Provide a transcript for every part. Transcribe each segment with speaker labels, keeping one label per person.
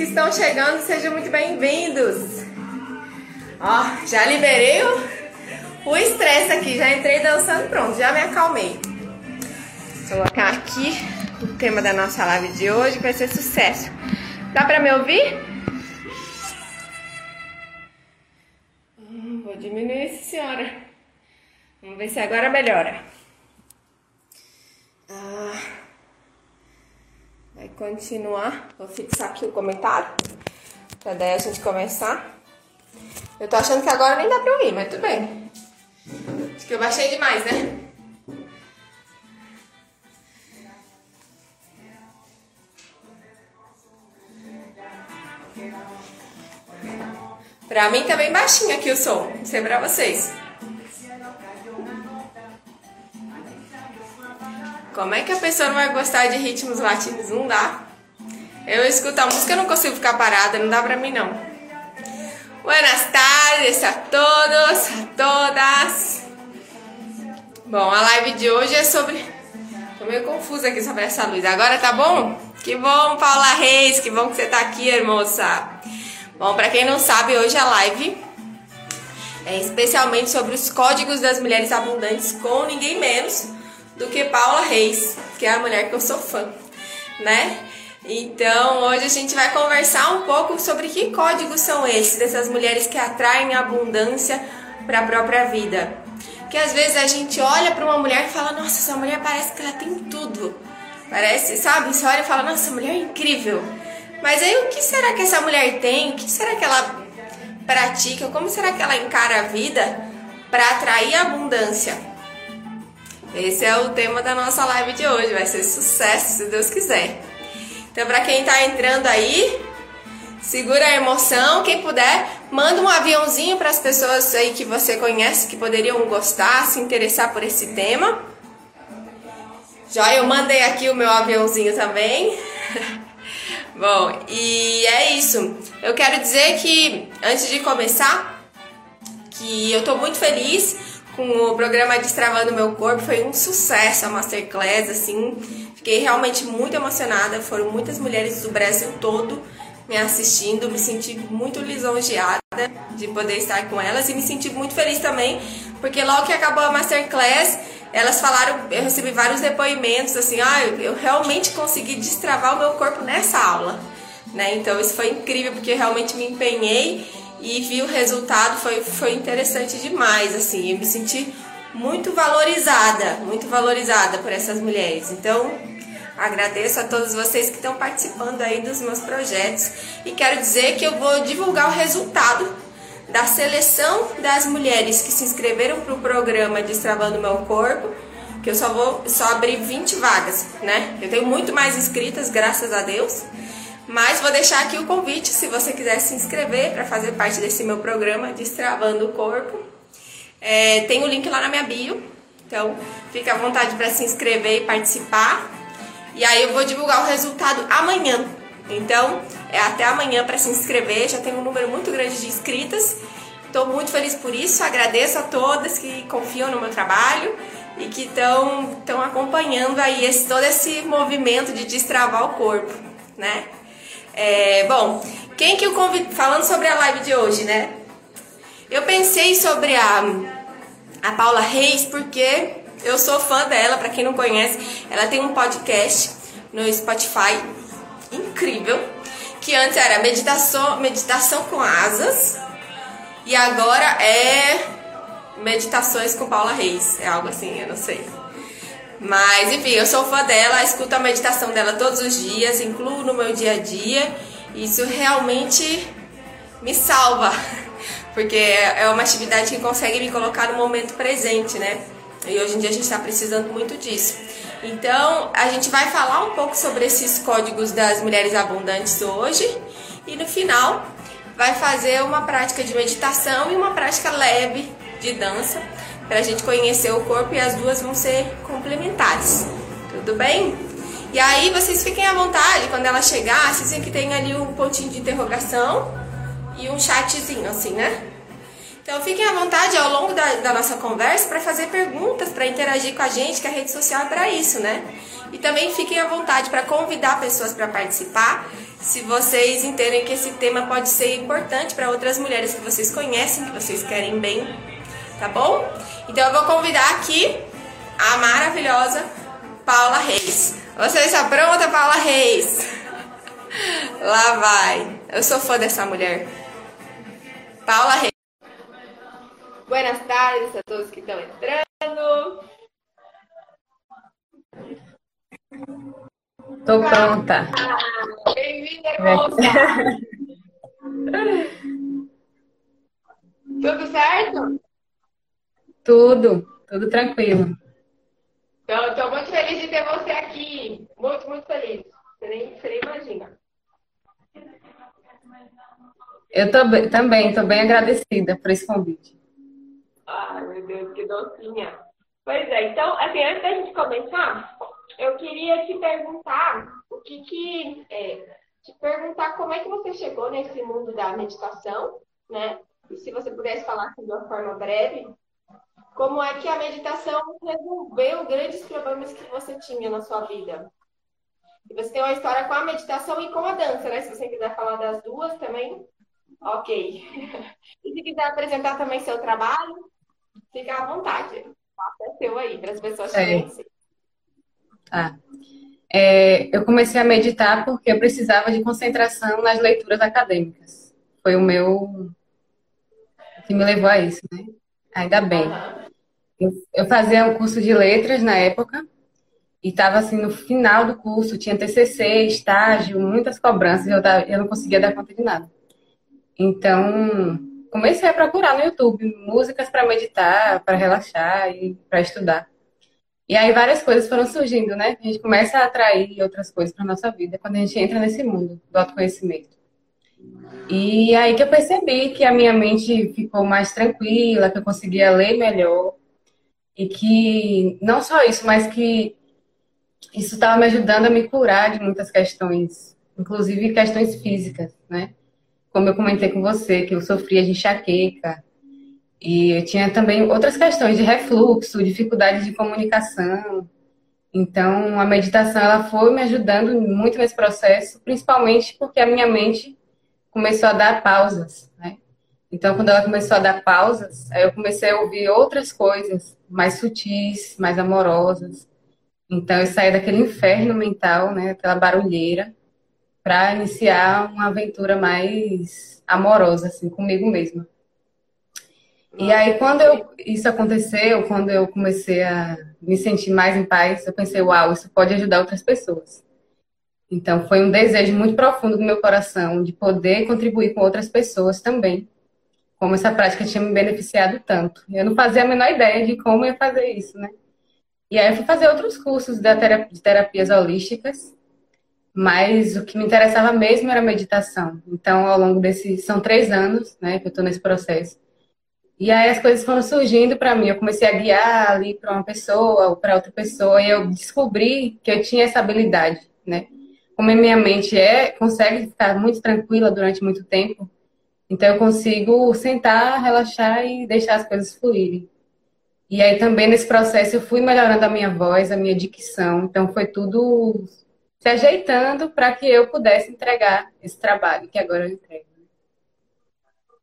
Speaker 1: que estão chegando, sejam muito bem-vindos. Ó, já liberei o, estresse aqui, já entrei dançando, pronto, já me acalmei. Vou colocar aqui o tema da nossa live de hoje, que vai ser sucesso. Dá pra me ouvir? Hum, vou diminuir senhora. Vamos ver se agora melhora. Ah, vai continuar. Vou fixar aqui o comentário. Pra daí a gente começar. Eu tô achando que agora nem dá pra ouvir, mas tudo bem. Acho que eu baixei demais, né? Pra mim tá bem baixinho aqui o som. Sei pra vocês. Como é que a pessoa não vai gostar de ritmos latinos? Não dá. Eu escuto a música e não consigo ficar parada, não dá pra mim não. Buenas tardes a todos, a todas. Bom, a live de hoje é sobre. Tô meio confusa aqui sobre essa luz. Agora tá bom? Que bom, Paula Reis, que bom que você tá aqui, hermosa. Bom, para quem não sabe, hoje a live é especialmente sobre os códigos das mulheres abundantes com ninguém menos do que Paula Reis, que é a mulher que eu sou fã, né? Então, hoje a gente vai conversar um pouco sobre que códigos são esses dessas mulheres que atraem abundância para a própria vida. Que às vezes a gente olha para uma mulher e fala: "Nossa, essa mulher parece que ela tem tudo". Parece, sabe? Você olha e fala: "Nossa, mulher é incrível". Mas aí o que será que essa mulher tem? O que será que ela pratica? Como será que ela encara a vida para atrair abundância? Esse é o tema da nossa live de hoje. Vai ser sucesso, se Deus quiser. Então, para quem está entrando aí, segura a emoção. Quem puder, manda um aviãozinho para as pessoas aí que você conhece que poderiam gostar, se interessar por esse tema. Já eu mandei aqui o meu aviãozinho também. Bom, e é isso. Eu quero dizer que antes de começar, que eu tô muito feliz com o programa Destravando Meu Corpo, foi um sucesso a masterclass, assim, Fiquei realmente muito emocionada, foram muitas mulheres do Brasil todo me assistindo, me senti muito lisonjeada de poder estar com elas. E me senti muito feliz também, porque logo que acabou a masterclass, elas falaram, eu recebi vários depoimentos assim, ah, eu, realmente consegui destravar o meu corpo nessa aula, né? Então isso foi incrível porque eu realmente me empenhei e vi o resultado, foi, foi interessante demais, assim, eu me senti muito valorizada, muito valorizada por essas mulheres. Então, agradeço a todos vocês que estão participando aí dos meus projetos e quero dizer que eu vou divulgar o resultado da seleção das mulheres que se inscreveram para o programa Destravando Meu Corpo, que eu só vou só abrir 20 vagas, né? Eu tenho muito mais inscritas, graças a Deus. Mas vou deixar aqui o convite se você quiser se inscrever para fazer parte desse meu programa Destravando o Corpo. É, tem o link lá na minha bio, então fica à vontade para se inscrever e participar. E aí eu vou divulgar o resultado amanhã. Então é até amanhã para se inscrever. Já tem um número muito grande de inscritas. Estou muito feliz por isso. Agradeço a todas que confiam no meu trabalho e que estão acompanhando aí esse, todo esse movimento de destravar o corpo, né? É, bom, quem que eu convido, falando sobre a live de hoje, né? Eu pensei sobre a, a Paula Reis porque eu sou fã dela, para quem não conhece, ela tem um podcast no Spotify incrível, que antes era meditação, meditação com asas e agora é meditações com Paula Reis, é algo assim, eu não sei. Mas enfim, eu sou fã dela, escuto a meditação dela todos os dias, incluo no meu dia a dia. Isso realmente me salva porque é uma atividade que consegue me colocar no momento presente, né? E hoje em dia a gente está precisando muito disso. Então, a gente vai falar um pouco sobre esses códigos das mulheres abundantes hoje e no final vai fazer uma prática de meditação e uma prática leve de dança para a gente conhecer o corpo e as duas vão ser complementares. Tudo bem? E aí vocês fiquem à vontade, quando ela chegar, vocês veem que tem ali um pontinho de interrogação e um chatzinho assim, né? Então fiquem à vontade ao longo da, da nossa conversa para fazer perguntas, para interagir com a gente, que a rede social é para isso, né? E também fiquem à vontade para convidar pessoas para participar, se vocês entendem que esse tema pode ser importante para outras mulheres que vocês conhecem, que vocês querem bem, tá bom? Então eu vou convidar aqui a maravilhosa Paula Reis. Você está pronta, Paula Reis? Lá vai. Eu sou fã dessa mulher. Paula Reis. Buenas tardes a todos que estão entrando.
Speaker 2: Tô pronta.
Speaker 1: Bem-vinda, moça. Tudo certo?
Speaker 2: Tudo, tudo tranquilo.
Speaker 1: Então, estou muito feliz de ter você aqui. Muito, muito feliz. Você nem, você nem imagina.
Speaker 2: Eu tô, também estou bem agradecida por esse convite.
Speaker 1: Ai, meu Deus, que docinha. Pois é, então, assim, antes da gente começar, eu queria te perguntar o que que. É, te perguntar como é que você chegou nesse mundo da meditação, né? E se você pudesse falar assim, de uma forma breve, como é que a meditação resolveu grandes problemas que você tinha na sua vida. E você tem uma história com a meditação e com a dança, né? Se você quiser falar das duas também, ok. e se quiser apresentar também seu trabalho, fica à vontade. é seu aí, para as pessoas te é.
Speaker 2: Tá. É, eu comecei a meditar porque eu precisava de concentração nas leituras acadêmicas. Foi o meu que me levou a isso, né? Ainda bem. Eu, eu fazia um curso de letras na época e estava assim no final do curso, tinha TCC, estágio, muitas cobranças, eu, eu não conseguia dar conta de nada. Então, comecei a procurar no YouTube músicas para meditar, para relaxar e para estudar. E aí várias coisas foram surgindo, né? A gente começa a atrair outras coisas para nossa vida quando a gente entra nesse mundo do autoconhecimento. E aí que eu percebi que a minha mente ficou mais tranquila, que eu conseguia ler melhor. E que não só isso, mas que isso estava me ajudando a me curar de muitas questões, inclusive questões físicas, né? Como eu comentei com você, que eu sofria de enxaqueca. E eu tinha também outras questões de refluxo, dificuldade de comunicação. Então, a meditação ela foi me ajudando muito nesse processo, principalmente porque a minha mente começou a dar pausas, né? Então, quando ela começou a dar pausas, aí eu comecei a ouvir outras coisas mais sutis, mais amorosas. Então, eu saí daquele inferno mental, né? Aquela barulheira, para iniciar uma aventura mais amorosa, assim, comigo mesma. E aí, quando eu, isso aconteceu, quando eu comecei a me sentir mais em paz, eu pensei, uau, isso pode ajudar outras pessoas. Então, foi um desejo muito profundo do meu coração de poder contribuir com outras pessoas também, como essa prática tinha me beneficiado tanto. Eu não fazia a menor ideia de como ia fazer isso, né? E aí eu fui fazer outros cursos de terapias holísticas, mas o que me interessava mesmo era meditação. Então, ao longo desses, são três anos, né, que eu estou nesse processo. E aí as coisas foram surgindo para mim. Eu comecei a guiar ali para uma pessoa ou para outra pessoa, e eu descobri que eu tinha essa habilidade, né? Como minha mente é, consegue ficar muito tranquila durante muito tempo, então eu consigo sentar, relaxar e deixar as coisas fluírem. E aí também nesse processo eu fui melhorando a minha voz, a minha dicção, então foi tudo se ajeitando para que eu pudesse entregar esse trabalho que agora eu entrego.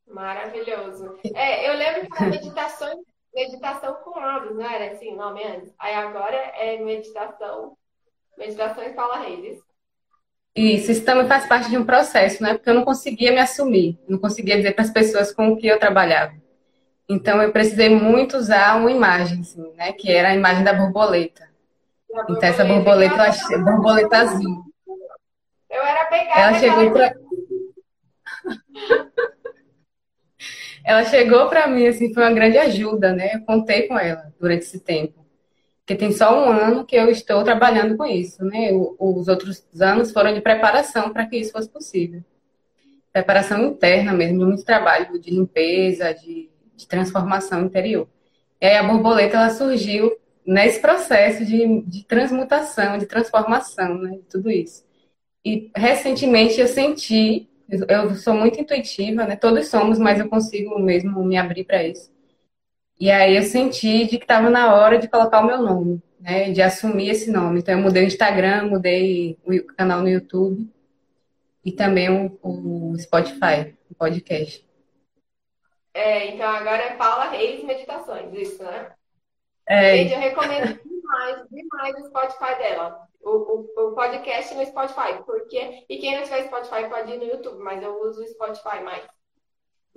Speaker 1: Maravilhoso. É, eu lembro que a meditação, meditação com áudios, não era assim o nome antes? Aí agora é meditação, meditação em Paula Reis.
Speaker 2: Isso, isso também faz parte de um processo, né? Porque eu não conseguia me assumir, não conseguia dizer para as pessoas com o que eu trabalhava. Então eu precisei muito usar uma imagem, assim, né? Que era a imagem da borboleta. borboleta. Então essa borboleta, eu achei, borboleta azul.
Speaker 1: Eu era pegada.
Speaker 2: Ela chegou para Ela chegou para mim assim, foi uma grande ajuda, né? Eu contei com ela durante esse tempo. Porque tem só um ano que eu estou trabalhando com isso, né? Os outros anos foram de preparação para que isso fosse possível. Preparação interna mesmo, de muito trabalho de limpeza, de, de transformação interior. E aí a borboleta ela surgiu nesse processo de, de transmutação, de transformação, né? De tudo isso. E recentemente eu senti, eu sou muito intuitiva, né? Todos somos, mas eu consigo mesmo me abrir para isso. E aí eu senti de que estava na hora de colocar o meu nome, né? De assumir esse nome. Então eu mudei o Instagram, mudei o canal no YouTube e também o, o Spotify, o podcast.
Speaker 1: É, então agora é Paula Reis Meditações, isso, né? É. Gente, eu recomendo demais, demais o Spotify dela. O, o, o, podcast no Spotify, porque e quem não tiver Spotify pode ir no YouTube, mas eu uso o Spotify mais.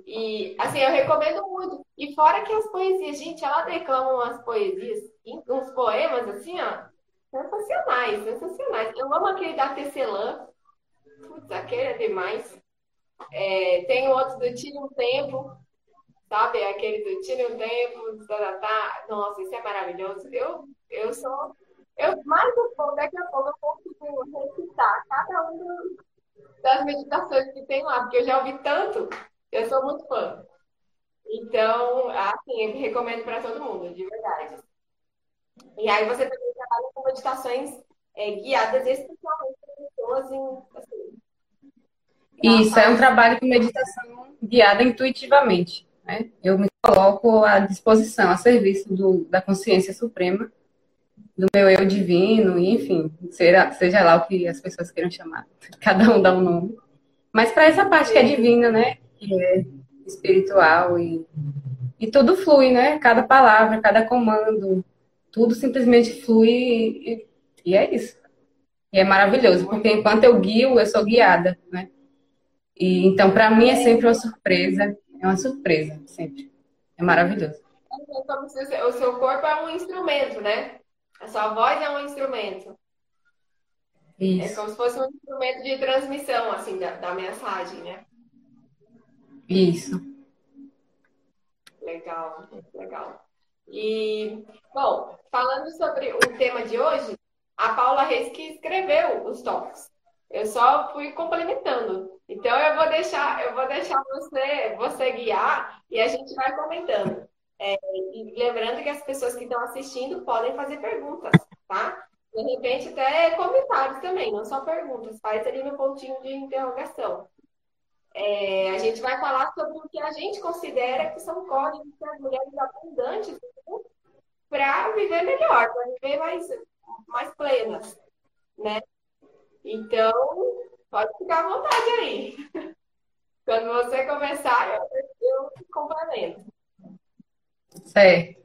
Speaker 1: E assim, eu recomendo muito. E fora que as poesias, gente, ela declama umas poesias, uns poemas assim, ó, sensacionais, sensacionais. Eu amo aquele da Tecelã. Putz, aquele é demais. É, tem outros do Tire um Tempo, sabe? Aquele do Tire um Tempo, tá, tá, tá. Nossa, isso é maravilhoso. Eu, eu sou. Eu, mais um pouco, daqui a pouco eu consigo recitar cada uma das meditações que tem lá, porque eu já ouvi tanto, eu sou muito fã. Então, assim, eu recomendo para todo mundo, de verdade. E aí você também trabalha com meditações é, guiadas especialmente para pessoas em, assim,
Speaker 2: Isso, é um trabalho com meditação guiada intuitivamente. Né? Eu me coloco à disposição, a serviço do, da consciência suprema, do meu eu divino, e enfim, seja, seja lá o que as pessoas queiram chamar. Cada um dá um nome. Mas para essa parte que é divina, né? Que é espiritual e, e tudo flui, né? Cada palavra, cada comando, tudo simplesmente flui e, e é isso. E é maravilhoso, porque enquanto eu guio, eu sou guiada, né? E então para mim é sempre uma surpresa é uma surpresa, sempre. É maravilhoso.
Speaker 1: É o seu corpo é um instrumento, né? A sua voz é um instrumento. Isso. É como se fosse um instrumento de transmissão, assim, da, da mensagem, né?
Speaker 2: Isso.
Speaker 1: Legal, legal. E, bom, falando sobre o tema de hoje, a Paula Reis que escreveu os toques. Eu só fui complementando. Então eu vou deixar, eu vou deixar você, você guiar e a gente vai comentando. É, e lembrando que as pessoas que estão assistindo podem fazer perguntas, tá? De repente até comentários também, não só perguntas. Faz ali no pontinho de interrogação. É, a gente vai falar sobre o que a gente considera que são códigos para as mulheres abundantes para viver melhor, para viver mais, mais plenas, né? Então, pode ficar à vontade aí. Quando você começar, eu, eu complemento.
Speaker 2: Certo.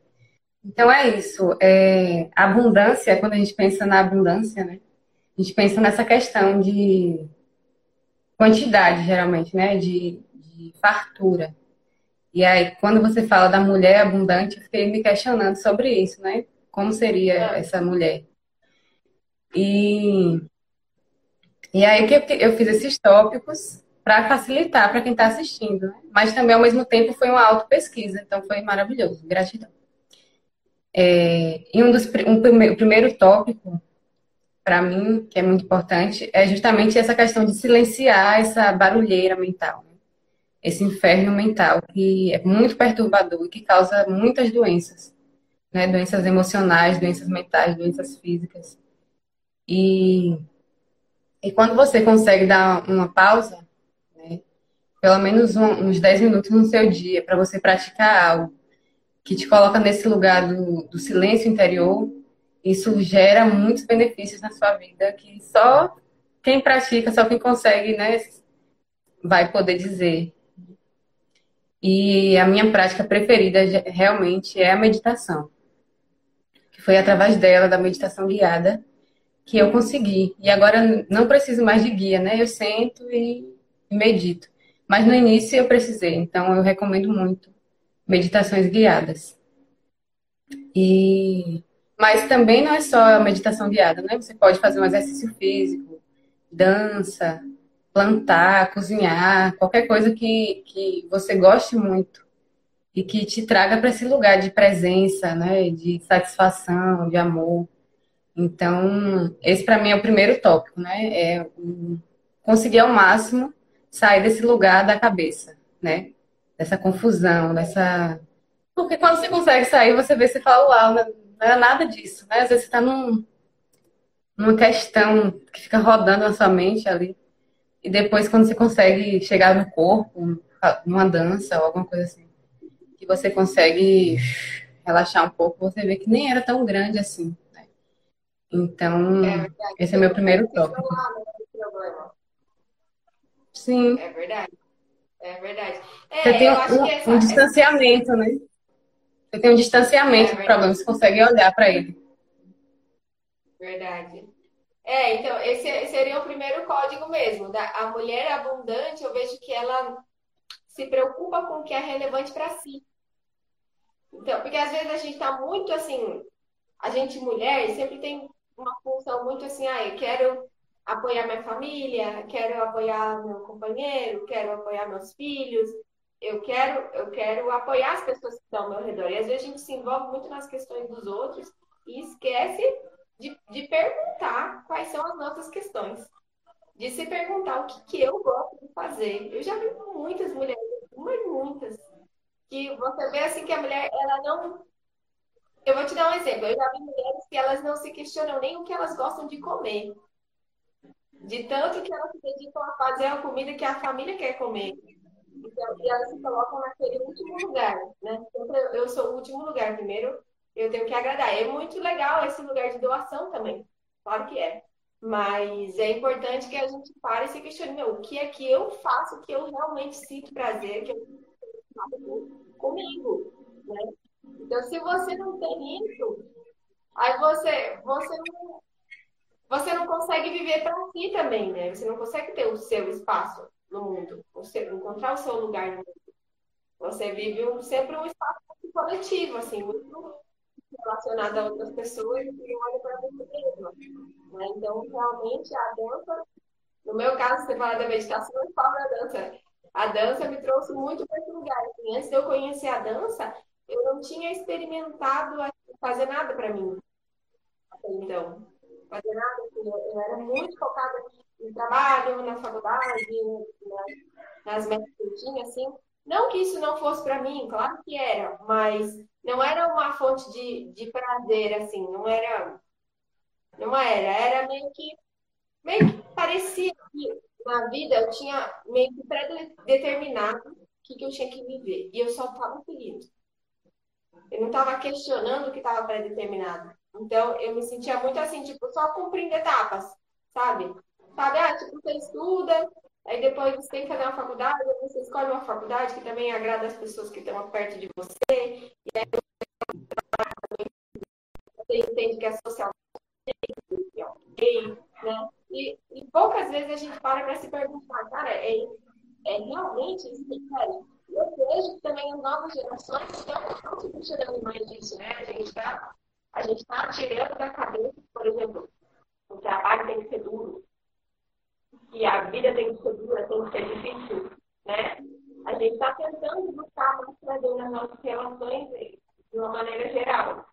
Speaker 2: Então é isso. É, abundância, quando a gente pensa na abundância, né? A gente pensa nessa questão de quantidade, geralmente, né? De, de fartura. E aí, quando você fala da mulher abundante, eu fiquei me questionando sobre isso, né? Como seria é. essa mulher? E e aí que eu fiz esses tópicos para facilitar para quem está assistindo, né? mas também ao mesmo tempo foi uma auto-pesquisa, então foi maravilhoso, gratidão. É, e um dos um, o primeiro tópico para mim que é muito importante é justamente essa questão de silenciar essa barulheira mental, né? esse inferno mental que é muito perturbador e que causa muitas doenças, né? Doenças emocionais, doenças mentais, doenças físicas. E e quando você consegue dar uma pausa, né, pelo menos um, uns 10 minutos no seu dia, para você praticar algo que te coloca nesse lugar do, do silêncio interior, isso gera muitos benefícios na sua vida que só quem pratica, só quem consegue, né, vai poder dizer. E a minha prática preferida realmente é a meditação. Foi através dela, da meditação guiada, que eu consegui. E agora não preciso mais de guia, né? Eu sento e medito. Mas no início eu precisei, então eu recomendo muito meditações guiadas. E mas também não é só a meditação guiada, né? Você pode fazer um exercício físico, dança, plantar, cozinhar, qualquer coisa que, que você goste muito e que te traga para esse lugar de presença, né? De satisfação, de amor. Então, esse para mim é o primeiro tópico, né? É conseguir ao máximo sair desse lugar da cabeça, né? Dessa confusão, dessa Porque quando você consegue sair, você vê, você fala, uau, não é nada disso, né? Às vezes você tá num, numa questão que fica rodando na sua mente ali. E depois, quando você consegue chegar no corpo, numa dança ou alguma coisa assim, que você consegue relaxar um pouco, você vê que nem era tão grande assim. Né? Então, é esse é meu primeiro tópico.
Speaker 1: Sim. É verdade. É verdade. É,
Speaker 2: você tem um, essa, um distanciamento, essa... né? Você tem um distanciamento é do problema, você consegue olhar para ele.
Speaker 1: Verdade. É, então, esse seria o primeiro código mesmo. Da, a mulher abundante, eu vejo que ela se preocupa com o que é relevante para si. Então, porque às vezes a gente está muito assim, a gente mulher sempre tem uma função muito assim, ah, eu quero apoiar minha família, quero apoiar meu companheiro, quero apoiar meus filhos, eu quero, eu quero apoiar as pessoas que estão ao meu redor. E às vezes a gente se envolve muito nas questões dos outros e esquece de, de perguntar quais são as nossas questões. De se perguntar o que, que eu gosto de fazer. Eu já vi muitas mulheres, muitas, que você vê assim que a mulher, ela não. Eu vou te dar um exemplo. Eu já vi mulheres que elas não se questionam nem o que elas gostam de comer. De tanto que elas se dedicam a fazer a comida que a família quer comer. Então, e elas se colocam naquele último lugar, né? Eu sou o último lugar. Primeiro, eu tenho que agradar. É muito legal esse lugar de doação também. Claro que é. Mas é importante que a gente pare e se questione, meu, o que é que eu faço que eu realmente sinto prazer, que eu comigo, né? Então, se você não tem isso, aí você, você não, você não consegue viver para si também, né? Você não consegue ter o seu espaço no mundo, você encontrar o seu lugar no mundo. Você vive um, sempre um espaço coletivo, assim, muito relacionado a outras pessoas e olha para você mesma. Né? Então, realmente, a dança, no meu caso, você fala da meditação, eu falo da dança. A dança me trouxe muito para esse lugar. Assim, antes de eu conhecer a dança, eu não tinha experimentado fazer nada para mim. Então, fazer nada, assim, eu era muito focada no trabalho, na faculdade, nas metas que eu tinha, assim. Não que isso não fosse para mim, claro que era, mas não era uma fonte de, de prazer, assim, não era. Não era, era meio que. Meio que parecia que na vida eu tinha meio que pré-determinado o que, que eu tinha que viver. E eu só estava seguindo. Eu não estava questionando o que estava pré-determinado. Então, eu me sentia muito assim, tipo, só cumprindo etapas, sabe? Sabe, tipo, você estuda, Aí depois você tem que fazer uma faculdade, você escolhe uma faculdade que também agrada as pessoas que estão perto de você, e aí você entende que é social ok, né? E, e, poucas vezes a gente para para se perguntar, cara, é, é realmente isso que eu Eu vejo que também as novas gerações estão questionando mais disso, né? A gente está tá tirando da cabeça, por exemplo, o trabalho tem que ser duro, que a vida tem que ser dura, tem que ser difícil, né? A gente está tentando buscar mais prazer nas nossas relações de uma maneira geral.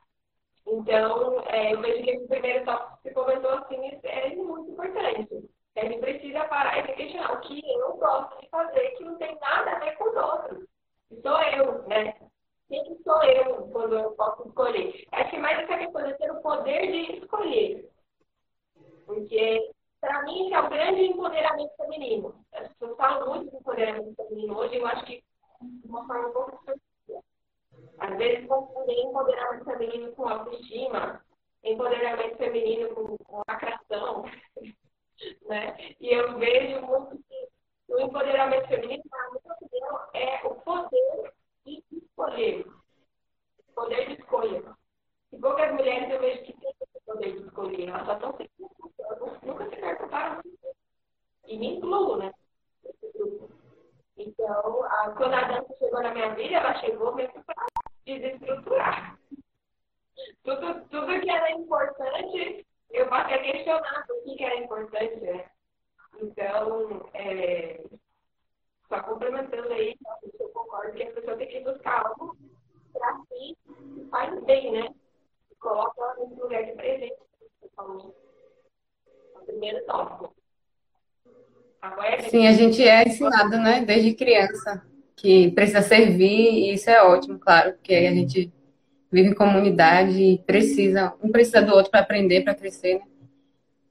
Speaker 1: Então, é, eu vejo que esse primeiro tópico que você comentou assim é muito importante. A gente precisa parar e se questionar o que eu gosto de fazer que não tem nada a ver com os outros. Sou eu, né? Quem que sou eu quando eu posso escolher? Acho que mais essa questão de ter o poder de escolher. Porque para mim, esse é o grande empoderamento feminino. As pessoas falam muito de empoderamento feminino hoje, eu acho que de uma forma um pouco distorcida. Às vezes, confundem empoderamento feminino com autoestima, empoderamento feminino com, com lacração, né? E eu vejo muito que o empoderamento feminino, na minha opinião, é o poder de escolher. Poder de escolha. E poucas mulheres eu vejo que têm esse poder de escolher, elas só estão sempre nunca se preocuparam E me incluo, né? Então, a, quando a dança chegou na minha vida, ela chegou mesmo para desestruturar. Tudo, tudo que era importante, eu passei a questionar o que, que era importante, né? Então, é, só complementando aí, eu concordo que a pessoa tem que buscar algo para si que faz bem, né? Coloca ela nesse lugar de presente, você falou primeiro tópico.
Speaker 2: Sim, a gente é ensinado, né, desde criança, que precisa servir, e isso é ótimo, claro, porque a gente vive em comunidade e precisa, um precisa do outro para aprender, para crescer, né?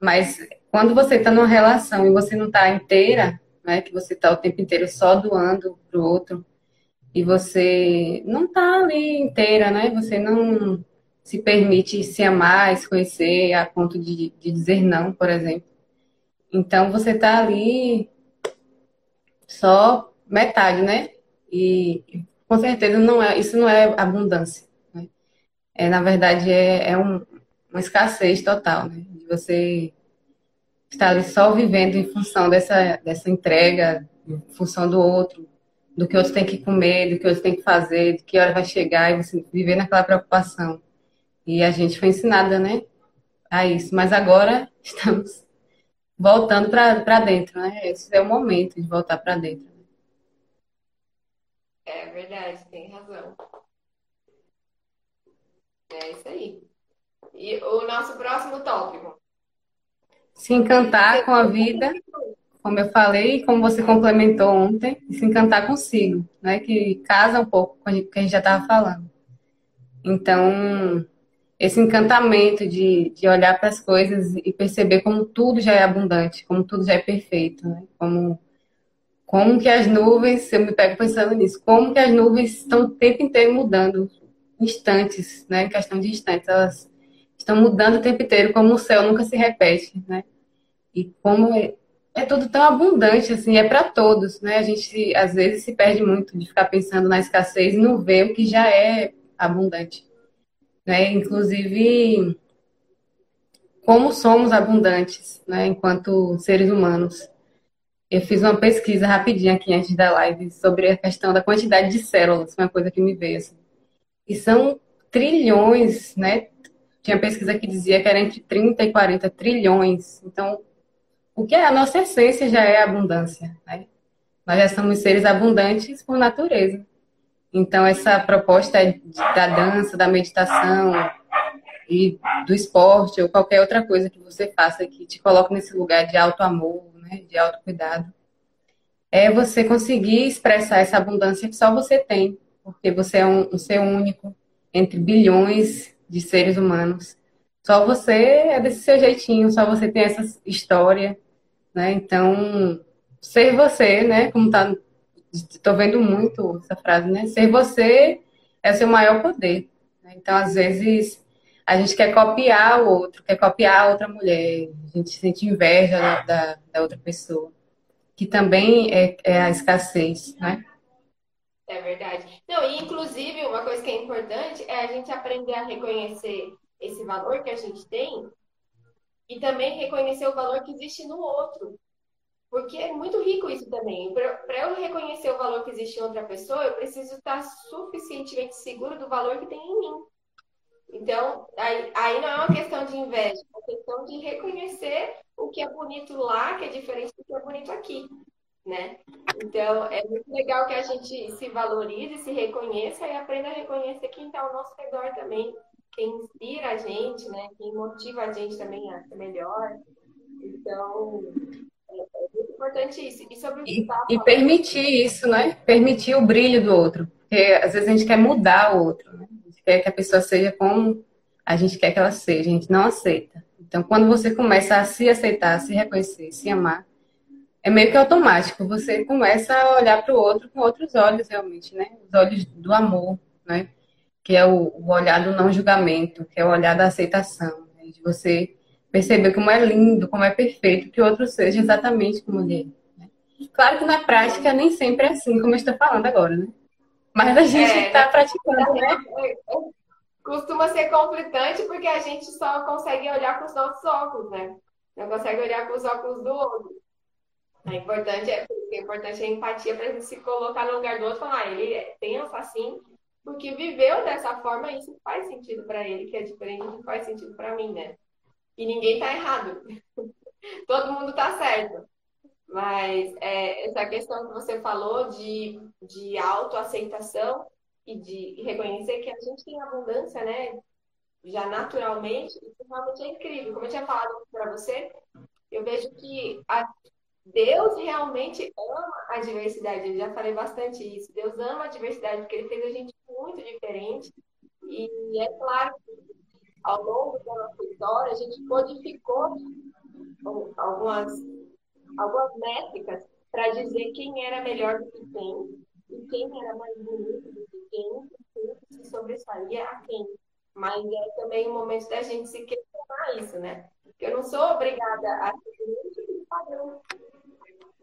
Speaker 2: Mas quando você está numa relação e você não está inteira, né, que você está o tempo inteiro só doando para o outro, e você não está ali inteira, né? Você não se permite se amar, se conhecer a ponto de, de dizer não, por exemplo. Então você está ali só metade, né? E com certeza não é, isso não é abundância. Né? É, na verdade, é, é um, uma escassez total, né? De você estar ali só vivendo em função dessa, dessa entrega, em função do outro, do que o outro tem que comer, do que o outro tem que fazer, de que hora vai chegar, e você viver naquela preocupação. E a gente foi ensinada, né, a isso. Mas agora estamos voltando para dentro, né? Esse é o momento de voltar para dentro.
Speaker 1: É verdade, tem razão. É isso aí. E o nosso próximo tópico?
Speaker 2: Se encantar com a vida, como eu falei, como você complementou ontem, e se encantar consigo, né? Que casa um pouco com o que a gente já estava falando. Então, esse encantamento de, de olhar para as coisas e perceber como tudo já é abundante, como tudo já é perfeito, né? Como, como que as nuvens, eu me pego pensando nisso, como que as nuvens estão o tempo inteiro mudando, instantes, né? Em questão de instantes, elas estão mudando o tempo inteiro, como o céu nunca se repete, né? E como é, é tudo tão abundante, assim, é para todos, né? A gente às vezes se perde muito de ficar pensando na escassez e não ver o que já é abundante né? Inclusive, como somos abundantes, né? Enquanto seres humanos. Eu fiz uma pesquisa rapidinha aqui antes da live sobre a questão da quantidade de células, uma coisa que me veio assim. E são trilhões, né? Tinha pesquisa que dizia que era entre 30 e 40 trilhões. Então, o que é a nossa essência já é abundância, né? Nós já somos seres abundantes por natureza. Então, essa proposta da dança, da meditação e do esporte ou qualquer outra coisa que você faça que te coloque nesse lugar de alto amor, né, de autocuidado, é você conseguir expressar essa abundância que só você tem, porque você é um, um ser único entre bilhões de seres humanos. Só você é desse seu jeitinho, só você tem essa história, né? Então, ser você, né, como está Estou vendo muito essa frase, né? Ser você é o seu maior poder. Né? Então, às vezes, a gente quer copiar o outro, quer copiar a outra mulher, a gente sente inveja da, da, da outra pessoa, que também é, é, a escassez, né?
Speaker 1: É verdade. Não, e inclusive, uma coisa que é importante é a gente aprender a reconhecer esse valor que a gente tem e também reconhecer o valor que existe no outro. Porque é muito rico isso também. Para eu reconhecer o valor que existe em outra pessoa, eu preciso estar suficientemente seguro do valor que tem em mim. Então, aí, aí não é uma questão de inveja, é uma questão de reconhecer o que é bonito lá, que é diferente do que é bonito aqui, né? Então, é muito legal que a gente se valorize, se reconheça e aprenda a reconhecer quem está ao nosso redor também, quem inspira a gente, né? Quem motiva a gente também a ser melhor. Então, é muito importante isso. E, sobre
Speaker 2: e, e permitir isso, né? Permitir o brilho do outro. Porque às vezes a gente quer mudar o outro, né? A gente quer que a pessoa seja como a gente quer que ela seja, a gente não aceita. Então, quando você começa a se aceitar, a se reconhecer, se amar, é meio que automático. Você começa a olhar para o outro com outros olhos, realmente, né? Os olhos do amor, né? Que é o, o olhar do não julgamento, que é o olhar da aceitação, né? de você perceber como é lindo, como é perfeito que o outro seja exatamente como ele é. Né? Claro que na prática nem sempre é assim, como eu estou falando agora, né? Mas a gente está é, tá praticando, né?
Speaker 1: Costuma ser conflitante porque a gente só consegue olhar com os nossos óculos, né? Não consegue olhar com os óculos do outro. É importante, é, é importante a empatia para a gente se colocar no lugar do outro e falar, ah, ele pensa assim, porque viveu dessa forma, isso faz sentido para ele, que é diferente do que faz sentido para mim, né? E ninguém está errado. Todo mundo está certo. Mas é, essa questão que você falou de, de autoaceitação e de reconhecer que a gente tem abundância, né? Já naturalmente, isso realmente é incrível. Como eu tinha falado para você, eu vejo que a, Deus realmente ama a diversidade. Eu já falei bastante isso. Deus ama a diversidade porque Ele fez a gente muito diferente. E é claro que ao longo da nossa história a gente modificou algumas, algumas métricas para dizer quem era melhor do que quem e quem era mais bonito do que quem, quem se sobressaía a quem. Mas é também o momento da gente se questionar isso, né? Eu não sou obrigada a ser nenhum tipo de padrão.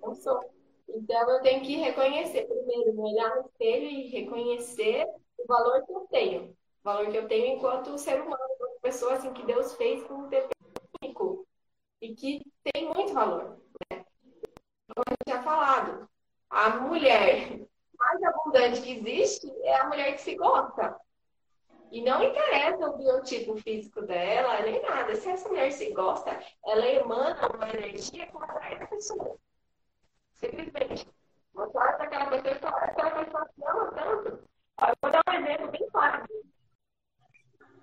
Speaker 1: Não sou. Então eu tenho que reconhecer, primeiro, me olhar no espelho e reconhecer o valor que eu tenho. Valor que eu tenho enquanto ser humano, enquanto pessoa assim, que Deus fez com um defeito único e que tem muito valor. Né? Como a gente tinha falado, a mulher mais abundante que existe é a mulher que se gosta. E não interessa o biotipo físico dela, nem nada. Se essa mulher se gosta, ela emana uma energia que atrai a pessoa. Simplesmente. Você olha para aquela pessoa e fala, aquela pessoa se ama tanto. Eu vou dar um exemplo bem claro.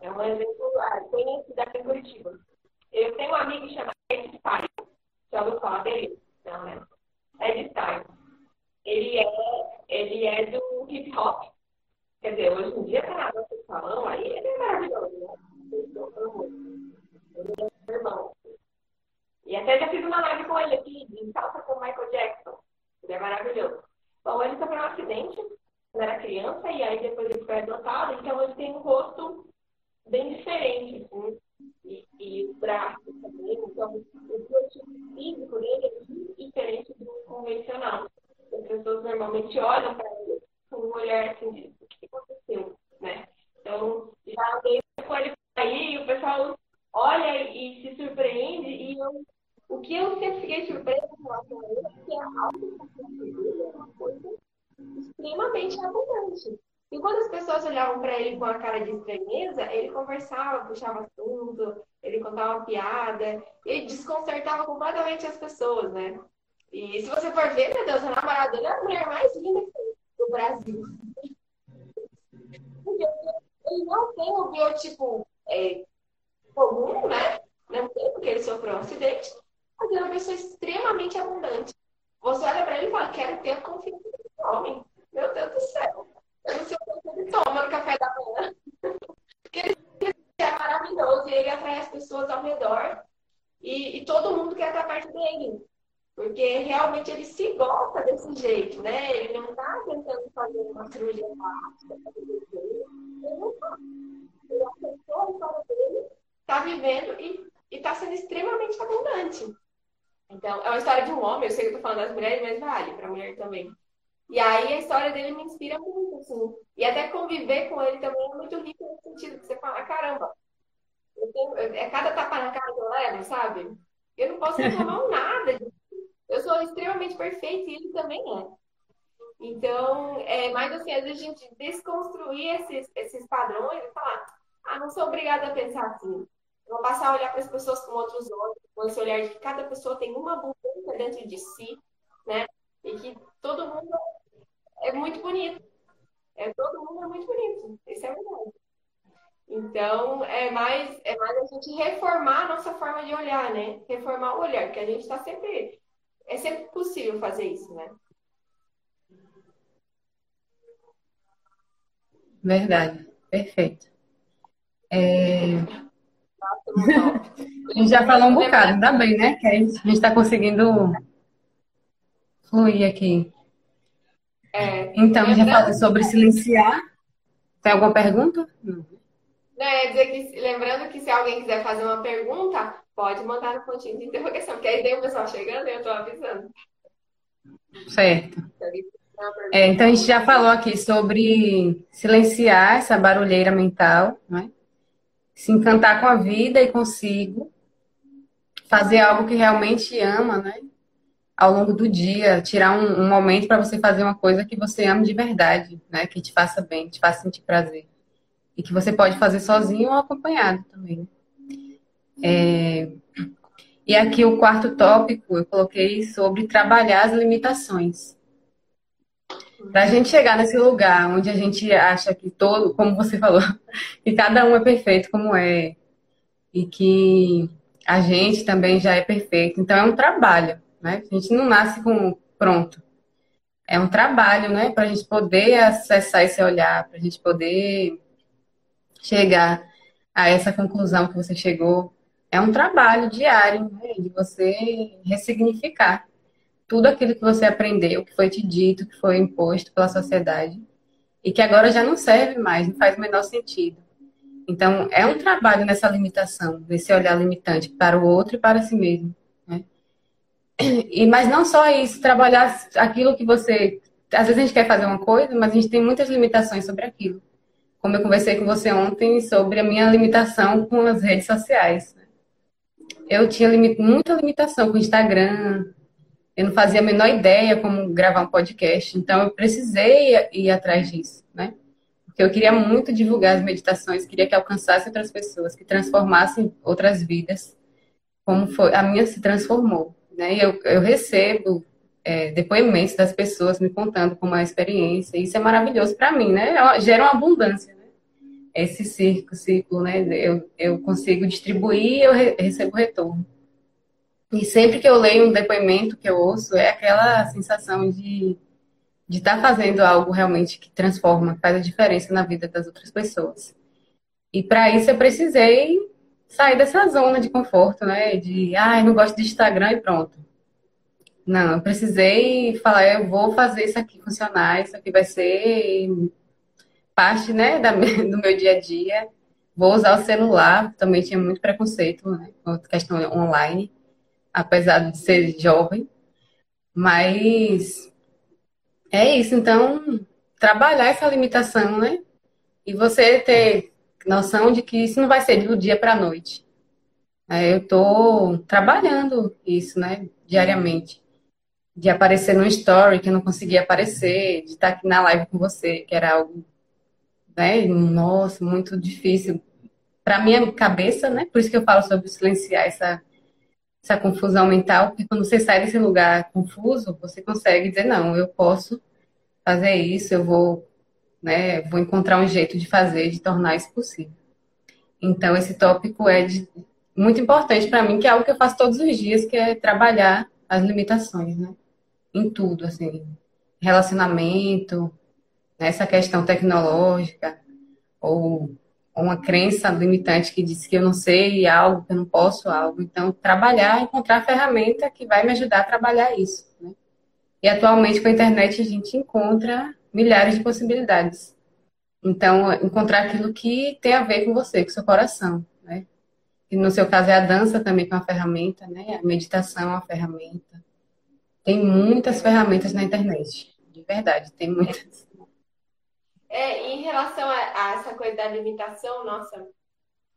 Speaker 1: É um exemplo ah, conhecido aqui em Curitiba. Eu tenho um amigo chamado Ed Stein. Já ouviu falar dele? Não, né? Ed Stein. Ele é, ele é do hip hop. Quer dizer, hoje em dia tá na salão, aí ele é maravilhoso, né? Ele é meu irmão. E até já fiz uma live com ele aqui, de salsa com o Michael Jackson. Ele é maravilhoso. Bom, ele sofreu um acidente quando era criança, e aí depois ele foi adotado, então ele tem um rosto bem diferente, assim, e, e os braços também. Então, o biotipo físico dele é diferente do convencional. As pessoas normalmente olham para ele com um olhar assim o que aconteceu, né? Então, já andei com ele aí o pessoal olha e se surpreende e eu, o que eu sempre fiquei surpresa com a ele é que a dele é uma coisa extremamente abundante. E quando as pessoas olhavam para ele com a cara de estranheza, ele conversava, puxava assunto, ele contava uma piada, ele desconcertava completamente as pessoas, né? E se você for ver, meu Deus, a namorada dele é a mulher mais linda do Brasil. Porque ele não tem o biotipo é, comum, né? Não tem porque ele sofreu um acidente, mas ele é uma pessoa extremamente abundante. Você olha para ele e fala, quero ter confiança nesse homem. Meu Deus do céu. Eu não sei o que ele toma no café da manhã. Porque ele é maravilhoso e ele atrai as pessoas ao redor. E, e todo mundo quer estar perto dele. Porque realmente ele se gosta desse jeito, né? Ele não está tentando fazer uma cirurgia plástica Ele não está. Ele dele, está vivendo e está sendo extremamente abundante. Então, é uma história de um homem, eu sei que eu tô falando das mulheres, mas vale para a mulher também. E aí a história dele me inspira muito, assim. E até conviver com ele também é muito rico nesse sentido, que você fala, caramba, eu tenho, é cada tapa na cara que eu levo, sabe? Eu não posso reclamar nada disso eu sou extremamente perfeita e ele também é. Então, é mais assim, às vezes a gente desconstruir esses, esses padrões e falar, ah, não sou obrigada a pensar assim. vou passar a olhar para as pessoas com outros olhos, com esse olhar de que cada pessoa tem uma abundância dentro de si, né? E que todo mundo é muito bonito. É, todo mundo é muito bonito. Isso é verdade. Então, é mais, é mais a gente reformar a nossa forma de olhar, né? Reformar o olhar, que a gente está sempre é sempre possível fazer isso, né?
Speaker 2: Verdade, perfeito. É... A gente já falou um bocado, ainda bem, né? Que a gente está conseguindo fluir aqui. É, então, já sobre silenciar. Tem alguma pergunta?
Speaker 1: Não. Não, é dizer que, lembrando que se alguém quiser fazer uma pergunta, pode mandar no pontinho de interrogação, porque aí tem o pessoal chegando e eu estou avisando.
Speaker 2: Certo. É, então a gente já falou aqui sobre silenciar essa barulheira mental, né? se encantar com a vida e consigo, fazer algo que realmente ama, né? Ao longo do dia, tirar um, um momento para você fazer uma coisa que você ama de verdade, né? Que te faça bem, te faça sentir prazer. E que você pode fazer sozinho ou acompanhado também. É... E aqui o quarto tópico eu coloquei sobre trabalhar as limitações. Para a gente chegar nesse lugar onde a gente acha que todo, como você falou, que cada um é perfeito como é, e que a gente também já é perfeito. Então é um trabalho, né? A gente não nasce com pronto. É um trabalho, né? Para a gente poder acessar esse olhar, para a gente poder chegar a essa conclusão que você chegou. É um trabalho diário né? de você ressignificar tudo aquilo que você aprendeu, que foi te dito, que foi imposto pela sociedade e que agora já não serve mais, não faz o menor sentido. Então, é um trabalho nessa limitação, nesse olhar limitante para o outro e para si mesmo. E, mas não só isso, trabalhar aquilo que você. Às vezes a gente quer fazer uma coisa, mas a gente tem muitas limitações sobre aquilo. Como eu conversei com você ontem sobre a minha limitação com as redes sociais. Né? Eu tinha muita limitação com o Instagram, eu não fazia a menor ideia como gravar um podcast, então eu precisei ir, ir atrás disso, né? Porque eu queria muito divulgar as meditações, queria que alcançasse outras pessoas, que transformassem outras vidas, como foi, a minha se transformou. Né? E eu, eu recebo é, depoimentos das pessoas me contando como é a experiência, isso é maravilhoso para mim, né? É gera uma abundância, né? Esse ciclo, ciclo, né? Eu, eu consigo distribuir eu re, recebo retorno. E sempre que eu leio um depoimento que eu ouço, é aquela sensação de de estar tá fazendo algo realmente que transforma, que faz a diferença na vida das outras pessoas. E para isso eu precisei sair dessa zona de conforto, né? De, ah, não gosto de Instagram e pronto. Não, eu precisei falar, eu vou fazer isso aqui funcionar, isso aqui vai ser parte, né, da, do meu dia a dia. Vou usar o celular, também tinha muito preconceito, né, com questão online, apesar de ser jovem. Mas é isso, então, trabalhar essa limitação, né? E você ter noção de que isso não vai ser do dia para a noite. É, eu estou trabalhando isso, né, diariamente. De aparecer no story que eu não conseguia aparecer, de estar aqui na live com você, que era algo, né, nossa, muito difícil para minha cabeça, né? Por isso que eu falo sobre silenciar essa essa confusão mental, porque quando você sai desse lugar confuso, você consegue dizer, não, eu posso fazer isso, eu vou, né, vou encontrar um jeito de fazer, de tornar isso possível. Então, esse tópico é de, muito importante para mim, que é algo que eu faço todos os dias, que é trabalhar as limitações, né? Em tudo, assim, relacionamento, nessa questão tecnológica, ou uma crença limitante que diz que eu não sei algo, que eu não posso algo. Então, trabalhar, encontrar a ferramenta que vai me ajudar a trabalhar isso. Né? E atualmente com a internet a gente encontra milhares de possibilidades. Então, encontrar aquilo que tem a ver com você, com seu coração. Né? E no seu caso é a dança também com a ferramenta, né? A meditação é uma ferramenta. Tem muitas ferramentas na internet. De verdade, tem muitas.
Speaker 1: É, em relação a, a, essa coisa da limitação, nossa,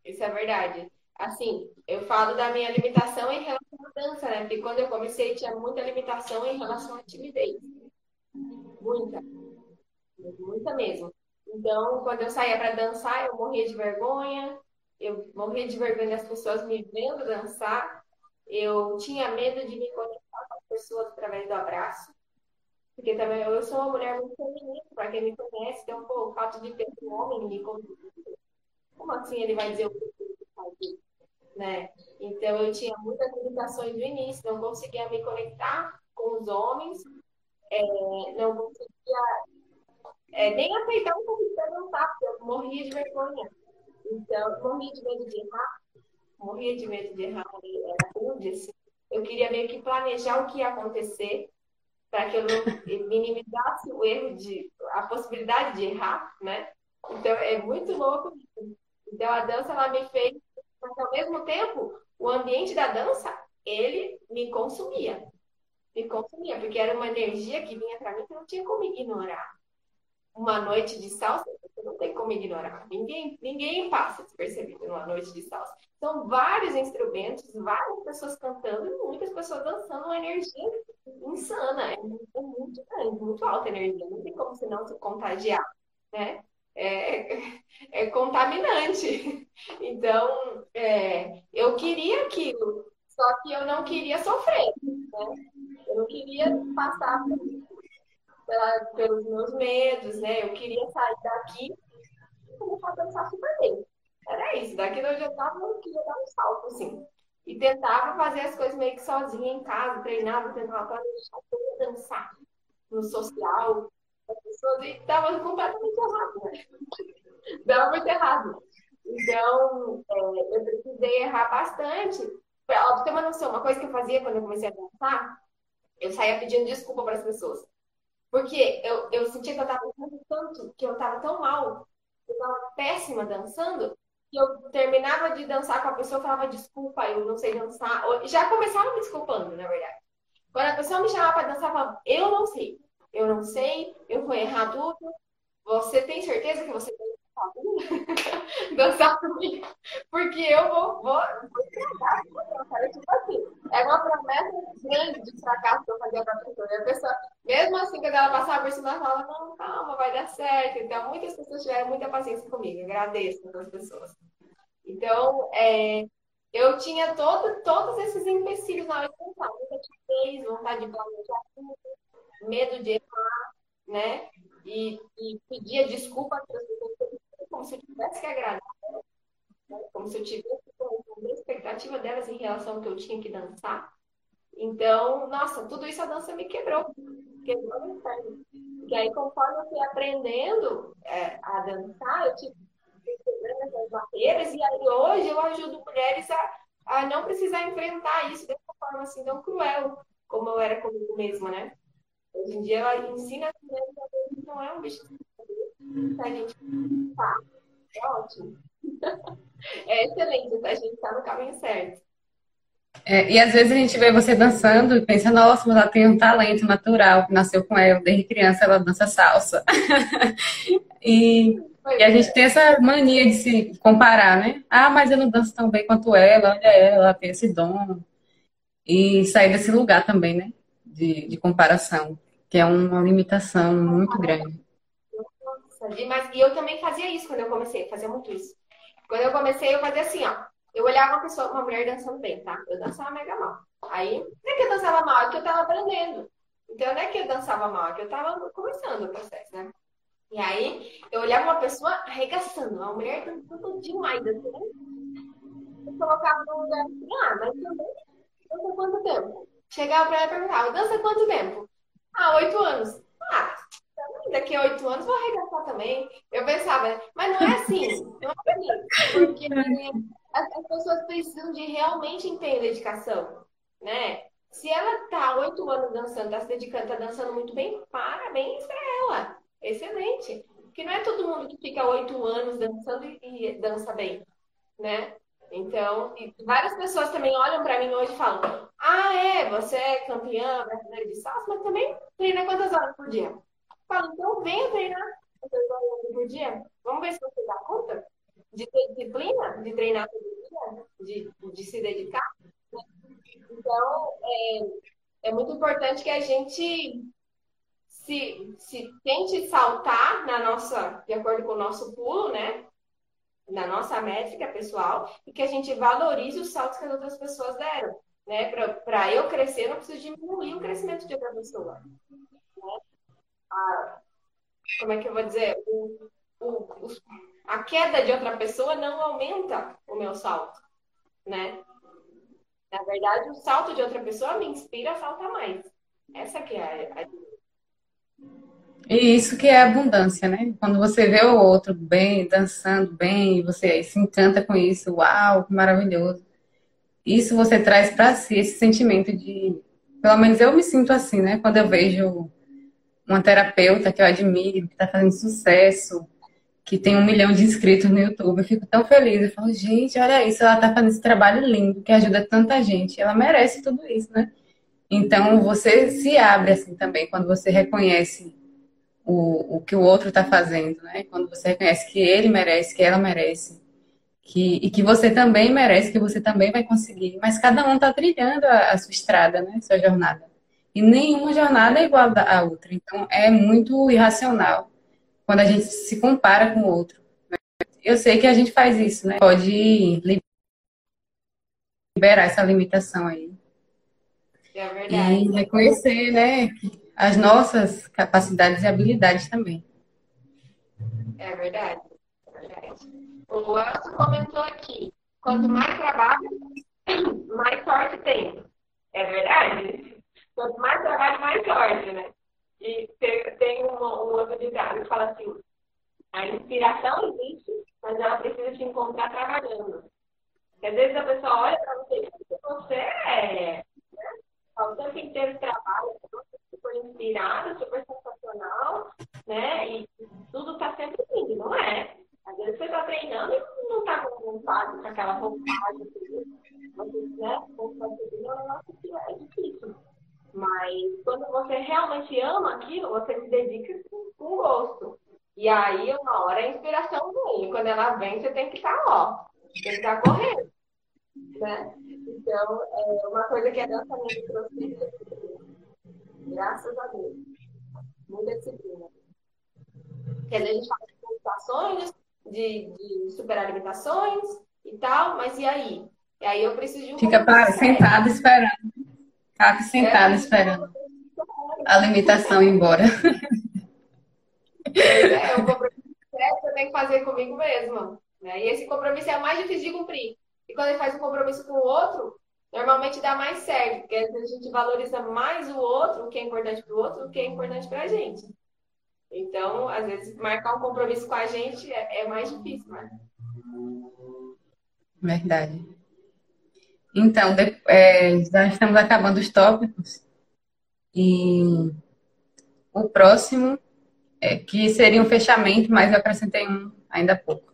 Speaker 1: isso é verdade. Assim, eu falo da minha limitação em relação à dança, né? Porque quando eu comecei tinha muita limitação em relação à timidez. Muita. Muita mesmo. Então, quando eu saía para dançar, eu morria de vergonha. Eu morria de vergonha das pessoas me vendo dançar. Eu tinha medo de me conectar com as pessoas através do abraço. Porque também eu sou uma mulher muito feminina, para quem me conhece, então, pô, o fato de ter um homem me convidando, como assim ele vai dizer o que ele faz? Né? Então, eu tinha muitas limitações no início, não conseguia me conectar com os homens, é, não conseguia é, nem aceitar um convite para dançar, porque eu morria de vergonha. Então, morria de medo de errar, morria de medo de errar, era rude, assim. Eu queria meio que planejar o que ia acontecer, para que eu não minimizasse o erro de a possibilidade de errar, né? Então é muito louco. Então a dança ela me fez, mas ao mesmo tempo o ambiente da dança ele me consumia, me consumia porque era uma energia que vinha para mim que eu não tinha como ignorar. Uma noite de salsa você não tem como ignorar. Ninguém ninguém passa despercebido numa noite de salsa. São vários instrumentos, várias pessoas cantando e muitas pessoas dançando uma energia insana, é muito, muito grande, muito alta energia, não tem como você não se contagiar, né? É, é contaminante. Então, é, eu queria aquilo, só que eu não queria sofrer, né? Eu não queria passar pela, pelos meus medos, né? Eu queria sair daqui e começar a dançar super bem. Era isso, daqui onde eu estava, eu queria dar um salto, assim. e tentava fazer as coisas meio que sozinha em casa, treinava, tentava planejar, dançar no social, as pessoas, e estava completamente errado, né? Dava muito errado. Então, é, eu precisei errar bastante. Pra ter uma noção, uma coisa que eu fazia quando eu comecei a dançar, eu saía pedindo desculpa para as pessoas. Porque eu, eu sentia que eu estava tanto, que eu estava tão mal, eu estava péssima dançando, que eu terminava de dançar com a pessoa, falava desculpa, eu não sei dançar. Já começava me desculpando, na verdade. Quando a pessoa me chamava para dançar, eu falava, eu não sei, eu não sei, eu vou errar tudo. Você tem certeza que você dançar comigo, porque eu vou, vou, vou estragar, tipo assim, é uma promessa grande de fracasso que eu fazia pra pessoa. E a pessoa, mesmo assim, quando ela passava por cima, ela fala, não, calma, vai dar certo. Então, muitas pessoas tiveram muita paciência comigo, agradeço as pessoas. Então, é, eu tinha todo, todos esses empecilhos na hora de pensar, muita timidez, vontade de planejar tudo, medo de errar, né? E, e pedia desculpa para as pessoas como se eu tivesse que agradar, como se eu tivesse a expectativa delas em relação ao que eu tinha que dançar. Então, nossa, tudo isso a dança me quebrou. Quebrou inferno. E aí, conforme eu fui aprendendo é, a dançar, eu tive quebrando essas barreiras, e aí hoje eu ajudo mulheres a, a não precisar enfrentar isso dessa forma assim tão cruel, como eu era comigo mesma, né? Hoje em dia ela ensina as mulheres que não é um bicho a gente tá. É ótimo. É excelente, a gente está no caminho certo.
Speaker 2: É, e às vezes a gente vê você dançando e pensa, nossa, mas ela tem um talento natural que nasceu com ela, desde criança ela dança salsa. e, e, a gente tem essa mania de se comparar, né? Ah, mas eu não danço tão bem quanto ela, olha ela, ela tem esse dom. E sair desse lugar também, né? De, de comparação, que é uma limitação muito grande.
Speaker 1: Mas, e eu também fazia isso quando eu comecei, fazia muito isso. Quando eu comecei, eu fazia assim, ó. Eu olhava uma pessoa, uma mulher dançando bem, tá? Eu dançava mega mal. Aí, não é que eu dançava mal, é que eu tava aprendendo. Então, não é que eu dançava mal, é que eu tava começando o processo, né? E aí, eu olhava uma pessoa arregaçando, uma mulher dançando demais, assim, né? Eu colocava no lugar assim, ah, mas também dança quanto tempo? Chegava pra ela e perguntava, dança quanto tempo? Ah, oito anos. Ah, daqui a oito anos vou arregaçar também. Eu pensava, mas não é assim, não é assim, porque as, as pessoas precisam de realmente empenho e dedicação, né? Se ela tá oito anos dançando, tá se dedicando, tá dançando muito bem, parabéns pra ela. Excelente. Porque não é todo mundo que fica oito anos dançando e, e dança bem, né? Então, várias pessoas também olham para mim hoje e falam: Ah, é, você é campeã brasileira de salsa, mas também treina quantas horas por dia? Falo, então venha treinar horas por dia. Vamos ver se você dá conta de ter disciplina, de treinar todo dia, de, de se dedicar. Então, é, é muito importante que a gente se, se tente saltar na nossa, de acordo com o nosso pulo, né? Na nossa métrica pessoal, e que a gente valorize os saltos que as outras pessoas deram. Né? Para eu crescer, eu não preciso diminuir o crescimento de outra pessoa. Como é que eu vou dizer? O, o, a queda de outra pessoa não aumenta o meu salto, né? Na verdade, o salto de outra pessoa me inspira a saltar mais. Essa que é a...
Speaker 2: E isso que é abundância, né? Quando você vê o outro bem, dançando bem, você se encanta com isso, uau, que maravilhoso. Isso você traz para si esse sentimento de, pelo menos eu me sinto assim, né? Quando eu vejo uma terapeuta que eu admiro, que está fazendo sucesso, que tem um milhão de inscritos no YouTube. Eu fico tão feliz. Eu falo, gente, olha isso, ela está fazendo esse trabalho lindo, que ajuda tanta gente. Ela merece tudo isso, né? Então, você se abre assim também, quando você reconhece o, o que o outro está fazendo, né? Quando você reconhece que ele merece, que ela merece, que, e que você também merece, que você também vai conseguir. Mas cada um está trilhando a, a sua estrada, né? Sua jornada. E nenhuma jornada é igual à outra. Então, é muito irracional quando a gente se compara com o outro. Né? Eu sei que a gente faz isso, né? Pode liberar essa limitação aí.
Speaker 1: É verdade.
Speaker 2: E reconhecer, né? As nossas capacidades e habilidades também.
Speaker 1: É verdade. É verdade. O Elcio comentou aqui: quanto mais trabalho, mais sorte tem. É verdade? Quanto mais sorte, né? E tem um, um outro ditado que fala assim: a inspiração existe, mas ela precisa te encontrar trabalhando. Porque às vezes a pessoa olha para você e você é. Né? O tempo inteiro trabalha, super inspirado, super sensacional, né? E tudo está sempre lindo, não é? Às vezes você está treinando e não está com vontade, com aquela vontade. Você, né? É difícil. Mas quando você realmente ama aquilo, você se dedica com gosto. E aí, uma hora a inspiração vem. Quando ela vem, você tem que estar, tá, ó, tem que estar tá correndo. Né? Então, é uma coisa que a dança me trouxe, graças a Deus, muita disciplina. Porque a gente faz meditações de, de superalimentações e tal, mas e aí? E aí eu preciso de um
Speaker 2: Fica para, sentado esperando. Fica sentado é, esperando a limitação ir embora.
Speaker 1: É, o compromisso certo eu tenho que fazer comigo mesma. Né? E esse compromisso é mais difícil de cumprir. E quando ele faz um compromisso com o outro, normalmente dá mais certo, porque a gente valoriza mais o outro, o que é importante para o outro, o que é importante para a gente. Então, às vezes, marcar um compromisso com a gente é, é mais difícil, né?
Speaker 2: Verdade. Então, é, já estamos acabando os tópicos. E o próximo é, que seria um fechamento, mas eu acrescentei um ainda há pouco.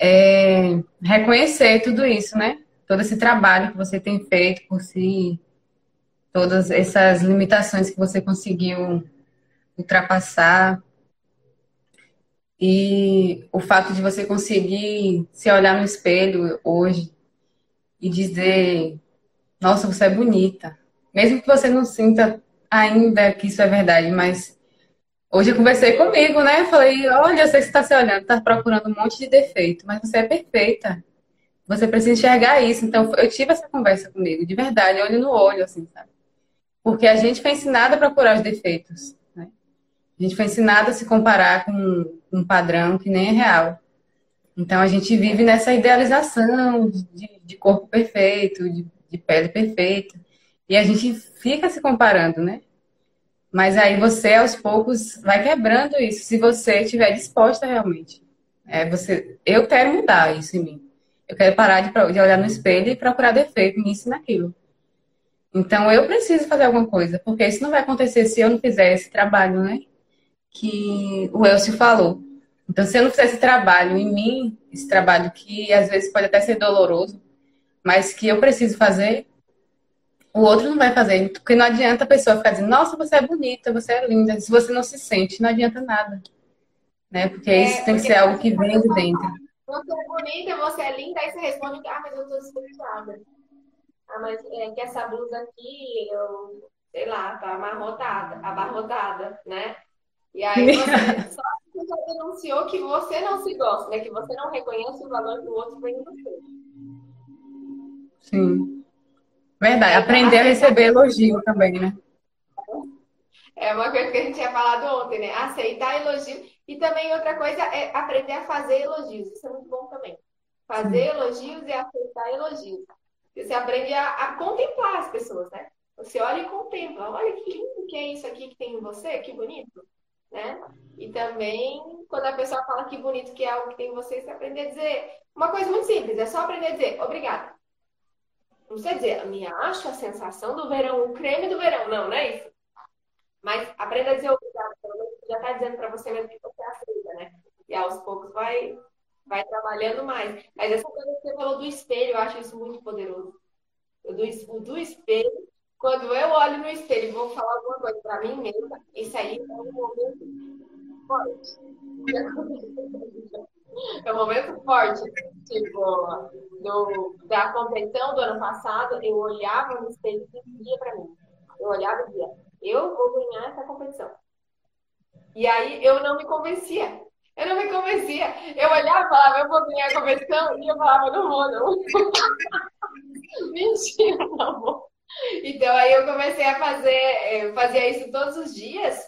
Speaker 2: É reconhecer tudo isso, né? Todo esse trabalho que você tem feito por si, todas essas limitações que você conseguiu ultrapassar. E o fato de você conseguir se olhar no espelho hoje e dizer: Nossa, você é bonita. Mesmo que você não sinta ainda que isso é verdade, mas Hoje eu conversei comigo, né? Falei, olha, eu sei que você está se olhando, está procurando um monte de defeito, mas você é perfeita. Você precisa enxergar isso. Então, eu tive essa conversa comigo, de verdade, olho no olho, assim, sabe? Porque a gente foi ensinado a procurar os defeitos. Né? A gente foi ensinado a se comparar com um padrão que nem é real. Então, a gente vive nessa idealização de, de corpo perfeito, de, de pele perfeita. E a gente fica se comparando, né? Mas aí você, aos poucos, vai quebrando isso, se você estiver disposta realmente. É, você, eu quero mudar isso em mim. Eu quero parar de, de olhar no espelho e procurar defeito nisso e naquilo. Então, eu preciso fazer alguma coisa, porque isso não vai acontecer se eu não fizer esse trabalho, né? Que o Elcio falou. Então, se eu não fizer esse trabalho em mim, esse trabalho que às vezes pode até ser doloroso, mas que eu preciso fazer, o outro não vai fazer. Porque não adianta a pessoa ficar dizendo, nossa, você é bonita, você é linda. Se você não se sente, não adianta nada. Né? Porque é, isso tem que ser algo que vem de dentro.
Speaker 1: Você é bonita, você é linda, aí você responde, ah, mas eu tô desconfiada. Ah, mas é que essa blusa aqui, eu, sei lá, tá amarrotada, abarrotada, né? E aí você só você denunciou que você não se gosta, né? Que você não reconhece o valor que o outro tem em você.
Speaker 2: Sim. Verdade, aprender a receber elogio também, né?
Speaker 1: É uma coisa que a gente tinha falado ontem, né? Aceitar elogio. E também outra coisa é aprender a fazer elogios. Isso é muito bom também. Fazer elogios e aceitar elogios. Você aprende a, a, contemplar as pessoas, né? Você olha e contempla. Olha que lindo que é isso aqui que tem em você, que bonito. Né? E também, quando a pessoa fala que bonito que é algo que tem em você, você aprende a dizer uma coisa muito simples. É só aprender a dizer obrigada. Não sei dizer, me acho a sensação do verão, o creme do verão. Não, não é isso. Mas aprenda a dizer obrigado, pelo menos já está dizendo para você mesmo que você aceita, né? E aos poucos vai, vai trabalhando mais. Mas essa coisa que você falou do espelho, eu acho isso muito poderoso. Do, do espelho, quando eu olho no espelho e vou falar alguma coisa para mim mesma, isso aí é um momento forte. É um momento forte. Tipo, da competição do ano passado, eu olhava no espelho e dizia para mim. Eu olhava e dizia, eu vou ganhar essa competição. E aí eu não me convencia. Eu não me convencia. Eu olhava e falava, eu vou ganhar a competição, e eu falava, não vou, não. Mentira, não vou. Então aí eu comecei a fazer, eu fazia isso todos os dias.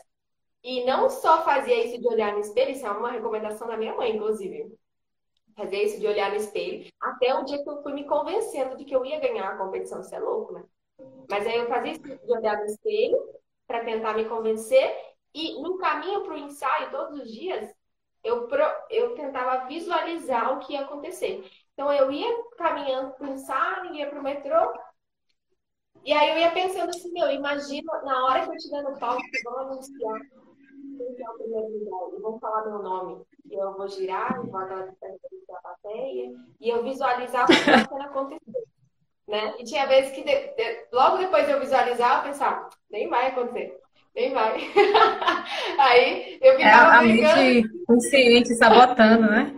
Speaker 1: E não só fazia isso de olhar no espelho, isso é uma recomendação da minha mãe, inclusive. fazer isso de olhar no espelho, até o dia que eu fui me convencendo de que eu ia ganhar a competição, isso é louco, né? Mas aí eu fazia isso de olhar no espelho para tentar me convencer e no caminho para o ensaio, todos os dias, eu, pro, eu tentava visualizar o que ia acontecer. Então eu ia caminhando para o ensaio, ia para o metrô, e aí eu ia pensando assim, meu, imagina na hora que eu estiver no palco, vão anunciar quem é o primeiro lugar, e vão falar meu nome. E eu vou girar, eu vou agradecer a plateia, e eu visualizava o que estava acontecendo. Né? E tinha vezes que de, de, logo depois de eu visualizar, eu pensava, nem vai acontecer. Nem vai. aí eu ficava
Speaker 2: é a mente consciente sabotando, né?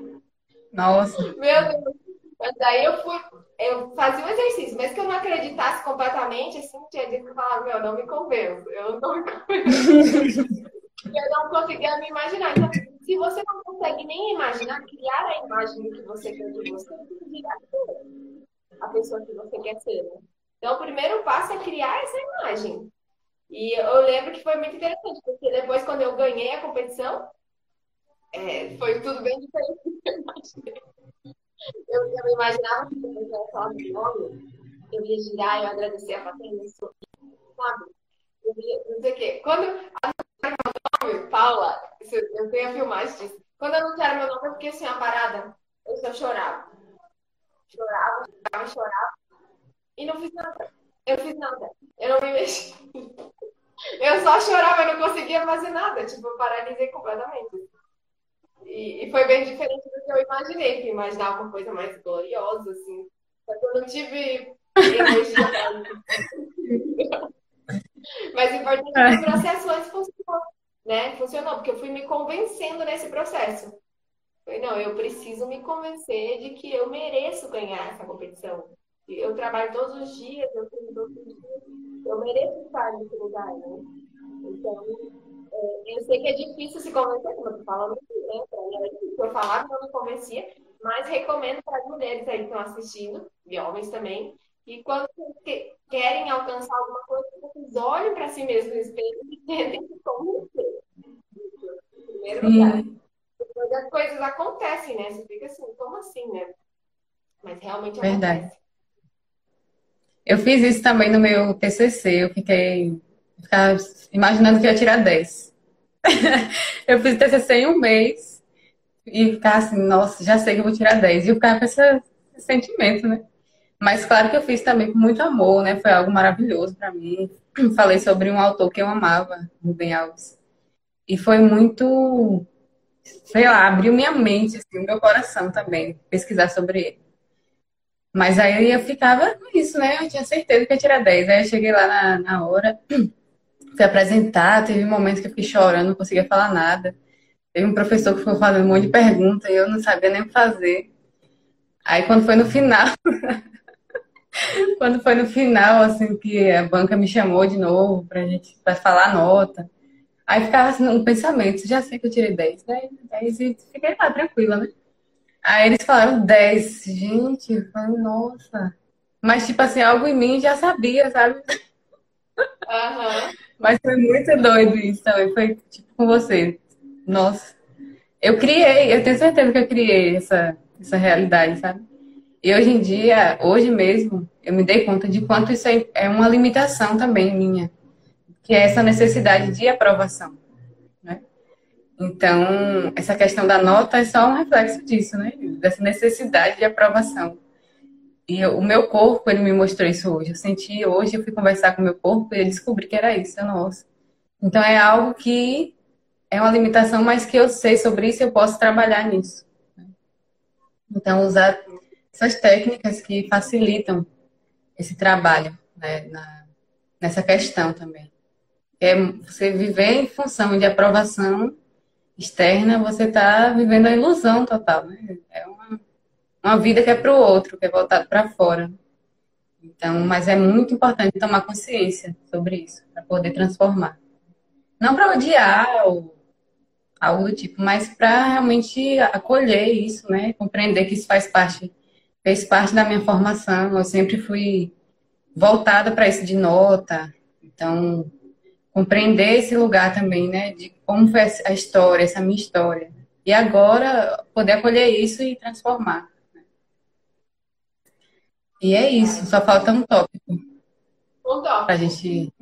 Speaker 2: Nossa.
Speaker 1: Meu Deus. Mas daí eu fui, eu fazia um exercício, mas que eu não acreditasse completamente, assim, tinha dia que eu falava, meu, não me convenço, eu não me convenço. eu não conseguia me imaginar. Então, se você não consegue nem imaginar, criar a imagem do que você quer de você, virar a pessoa que você quer ser. Né? Então, o primeiro passo é criar essa imagem. E eu lembro que foi muito interessante, porque depois, quando eu ganhei a competição, é, foi tudo bem diferente do que eu imaginei. Eu, eu imaginava que eu ia falar nome, eu ia girar, eu ia agradecer a patrulha, sabe? Eu ia, não sei o quê. Quando anunciaram Paula, eu tenho a filmagem disso. Quando anunciaram meu nome, eu fiquei assim, uma parada. Eu só chorava. Chorava, chorava, chorava. E não fiz nada. Eu fiz nada. Eu não me mexi. Eu só chorava, eu não conseguia fazer nada. Tipo, eu paralisei completamente. E, e, foi bem diferente do que eu imaginei, que eu imaginava uma coisa mais gloriosa, assim. Só que eu não tive energia Mas o importante é que o processo antes funcionou, né? Funcionou, porque eu fui me convencendo nesse processo. Falei, não, eu preciso me convencer de que eu mereço ganhar essa competição. Eu trabalho todos os dias, eu tenho todos os dias, eu mereço estar nesse lugar, né? Então, é, eu sei que é difícil se convencer, como eu tô falando aqui, né? Pra mim difícil eu falar, não me convencia, mas recomendo para as mulheres aí que estão assistindo, e homens também, que quando querem alcançar alguma coisa, vocês olhem para si mesmos no espelho e tentem se convencer. Em primeiro lugar. Depois as coisas acontecem, né? Você fica assim, como assim, né? Mas realmente
Speaker 2: Verdade. acontece. Eu fiz isso também no meu TCC. Eu fiquei ficava imaginando que ia tirar 10. eu fiz TCC em um mês e ficava assim, nossa, já sei que eu vou tirar 10. E eu ficava com esse sentimento, né? Mas claro que eu fiz também com muito amor, né? Foi algo maravilhoso para mim. Falei sobre um autor que eu amava, Rubem Alves. E foi muito, sei lá, abriu minha mente, assim, o meu coração também, pesquisar sobre ele. Mas aí eu ficava com isso, né? Eu tinha certeza que ia tirar 10. Aí eu cheguei lá na, na hora, fui apresentar, teve um momento que eu fiquei chorando, não conseguia falar nada. Teve um professor que ficou fazendo um monte de perguntas e eu não sabia nem o que fazer. Aí quando foi no final, quando foi no final, assim, que a banca me chamou de novo pra gente pra falar a nota. Aí ficava assim, um pensamento, já sei que eu tirei 10, 10, 10 e fiquei lá tranquila, né? Aí eles falaram 10. Gente, eu falei, nossa. Mas, tipo assim, algo em mim já sabia, sabe?
Speaker 1: Uhum.
Speaker 2: Mas foi muito doido isso também. Foi tipo com você. Nossa. Eu criei, eu tenho certeza que eu criei essa, essa realidade, sabe? E hoje em dia, hoje mesmo, eu me dei conta de quanto isso é uma limitação também minha. Que é essa necessidade de aprovação. Então, essa questão da nota é só um reflexo disso, né? Dessa necessidade de aprovação. E eu, o meu corpo, ele me mostrou isso hoje. Eu senti hoje, eu fui conversar com o meu corpo e eu descobri que era isso, nossa. Então, é algo que é uma limitação, mas que eu sei sobre isso e eu posso trabalhar nisso. Então, usar essas técnicas que facilitam esse trabalho né, na, nessa questão também. É você viver em função de aprovação externa, você está vivendo a ilusão total, né? É uma, uma vida que é para o outro, que é voltado para fora. Então, mas é muito importante tomar consciência sobre isso, para poder transformar. Não para odiar ou algo do tipo, mas para realmente acolher isso, né? Compreender que isso faz parte, fez parte da minha formação. Eu sempre fui voltada para isso de nota. Então, compreender esse lugar também, né? De como foi a história, essa minha história. E agora poder acolher isso e transformar. E é isso, só falta um tópico.
Speaker 1: Um tópico.
Speaker 2: Pra gente.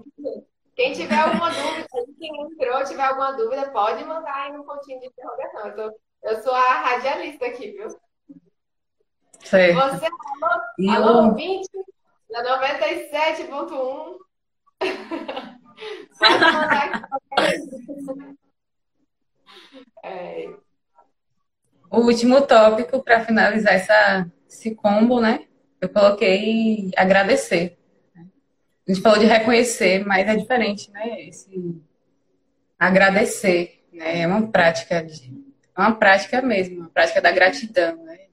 Speaker 1: Quem tiver alguma dúvida, quem entrou, tiver alguma dúvida, pode mandar aí no pontinho de interrogação. Eu, tô, eu sou a radialista aqui, viu?
Speaker 2: Certo.
Speaker 1: Você, alô, e alô, eu... 20, na 97.1. pode mandar aqui.
Speaker 2: É... O último tópico para finalizar essa, esse combo, né? Eu coloquei agradecer. A gente falou de reconhecer, mas é diferente, né? Esse agradecer, né? É uma prática, de, é uma prática mesmo, uma prática da gratidão, né?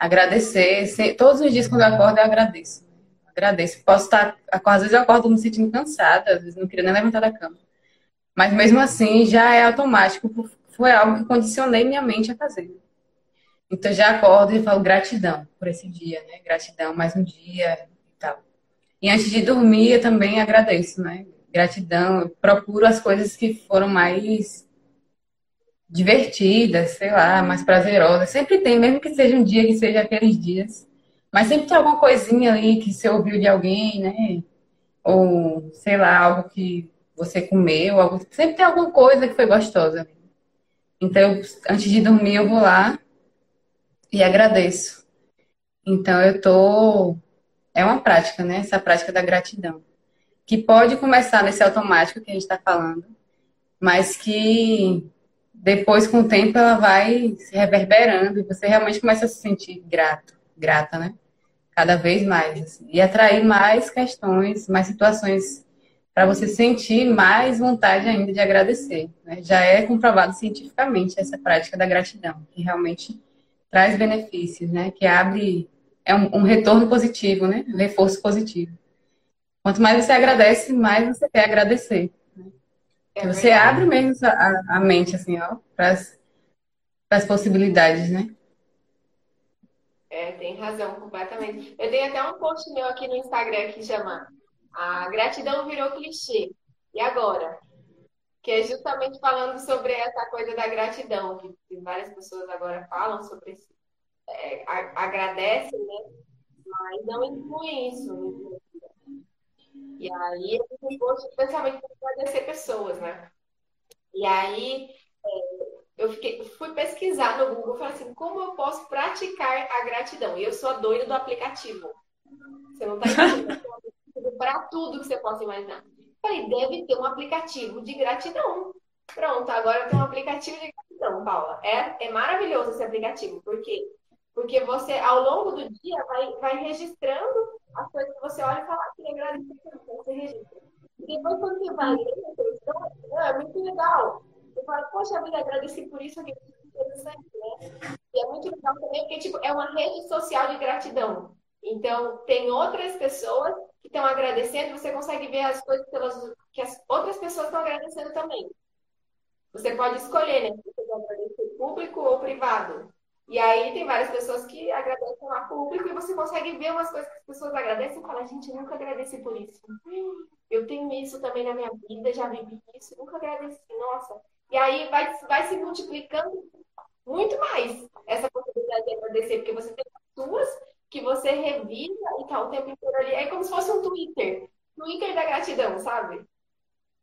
Speaker 2: De agradecer. Todos os dias quando eu acordo, eu agradeço. Agradeço. Posso estar, às vezes eu acordo me sentindo cansada, às vezes não queria nem levantar da cama. Mas mesmo assim, já é automático, foi algo que condicionei minha mente a fazer. Então já acordo e falo gratidão por esse dia, né? Gratidão, mais um dia e tal. E antes de dormir, eu também agradeço, né? Gratidão, eu procuro as coisas que foram mais divertidas, sei lá, mais prazerosas. Sempre tem, mesmo que seja um dia, que seja aqueles dias. Mas sempre tem alguma coisinha ali que você ouviu de alguém, né? Ou, sei lá, algo que você comeu, algo... sempre tem alguma coisa que foi gostosa. Então, antes de dormir, eu vou lá e agradeço. Então, eu tô. É uma prática, né? Essa prática da gratidão. Que pode começar nesse automático que a gente está falando, mas que depois, com o tempo, ela vai se reverberando e você realmente começa a se sentir grato, grata, né? Cada vez mais. Assim, e atrair mais questões, mais situações para você sentir mais vontade ainda de agradecer. Né? Já é comprovado cientificamente essa prática da gratidão, que realmente traz benefícios, né? Que abre é um, um retorno positivo, né? Um reforço positivo. Quanto mais você agradece, mais você quer agradecer. É você abre mesmo a, a, mente assim, ó, para as possibilidades, né?
Speaker 1: É, tem razão, completamente. Eu tenho até um post meu aqui no Instagram que chama A Gratidão Virou Clichê. E agora? que é justamente falando sobre essa coisa da gratidão, que várias pessoas agora falam sobre isso, é, agradecem, né? Mas não incluem isso. E aí eu gosto especialmente para agradecer pessoas, né? E aí é, eu fiquei, fui pesquisar no Google, falei assim, como eu posso praticar a gratidão? E eu sou a doida do aplicativo. Você não está entendendo? para tudo que você possa imaginar. Falei, deve ter um aplicativo de gratidão. Pronto, agora tem um aplicativo de gratidão, Paula. É, é maravilhoso esse aplicativo. Por quê? Porque você, ao longo do dia, vai, vai registrando as coisas que você olha e fala, ah, que. E depois, quando você vai ler a é muito legal. Você fala, poxa vida, agradeci por isso aqui. Interessante, né? E é muito legal também, porque tipo, é uma rede social de gratidão. Então, tem outras pessoas que estão agradecendo, você consegue ver as coisas pelas, que as outras pessoas estão agradecendo também. Você pode escolher, né? Se você quer agradecer público ou privado. E aí tem várias pessoas que agradecem lá público e você consegue ver umas coisas que as pessoas agradecem e fala, gente, nunca agradeci por isso. Eu tenho isso também na minha vida, já vivi isso, nunca agradeci, nossa. E aí vai, vai se multiplicando muito mais essa possibilidade de agradecer, porque você tem as suas que você revisa e tá o tempo inteiro ali. É como se fosse um Twitter. Twitter da gratidão, sabe?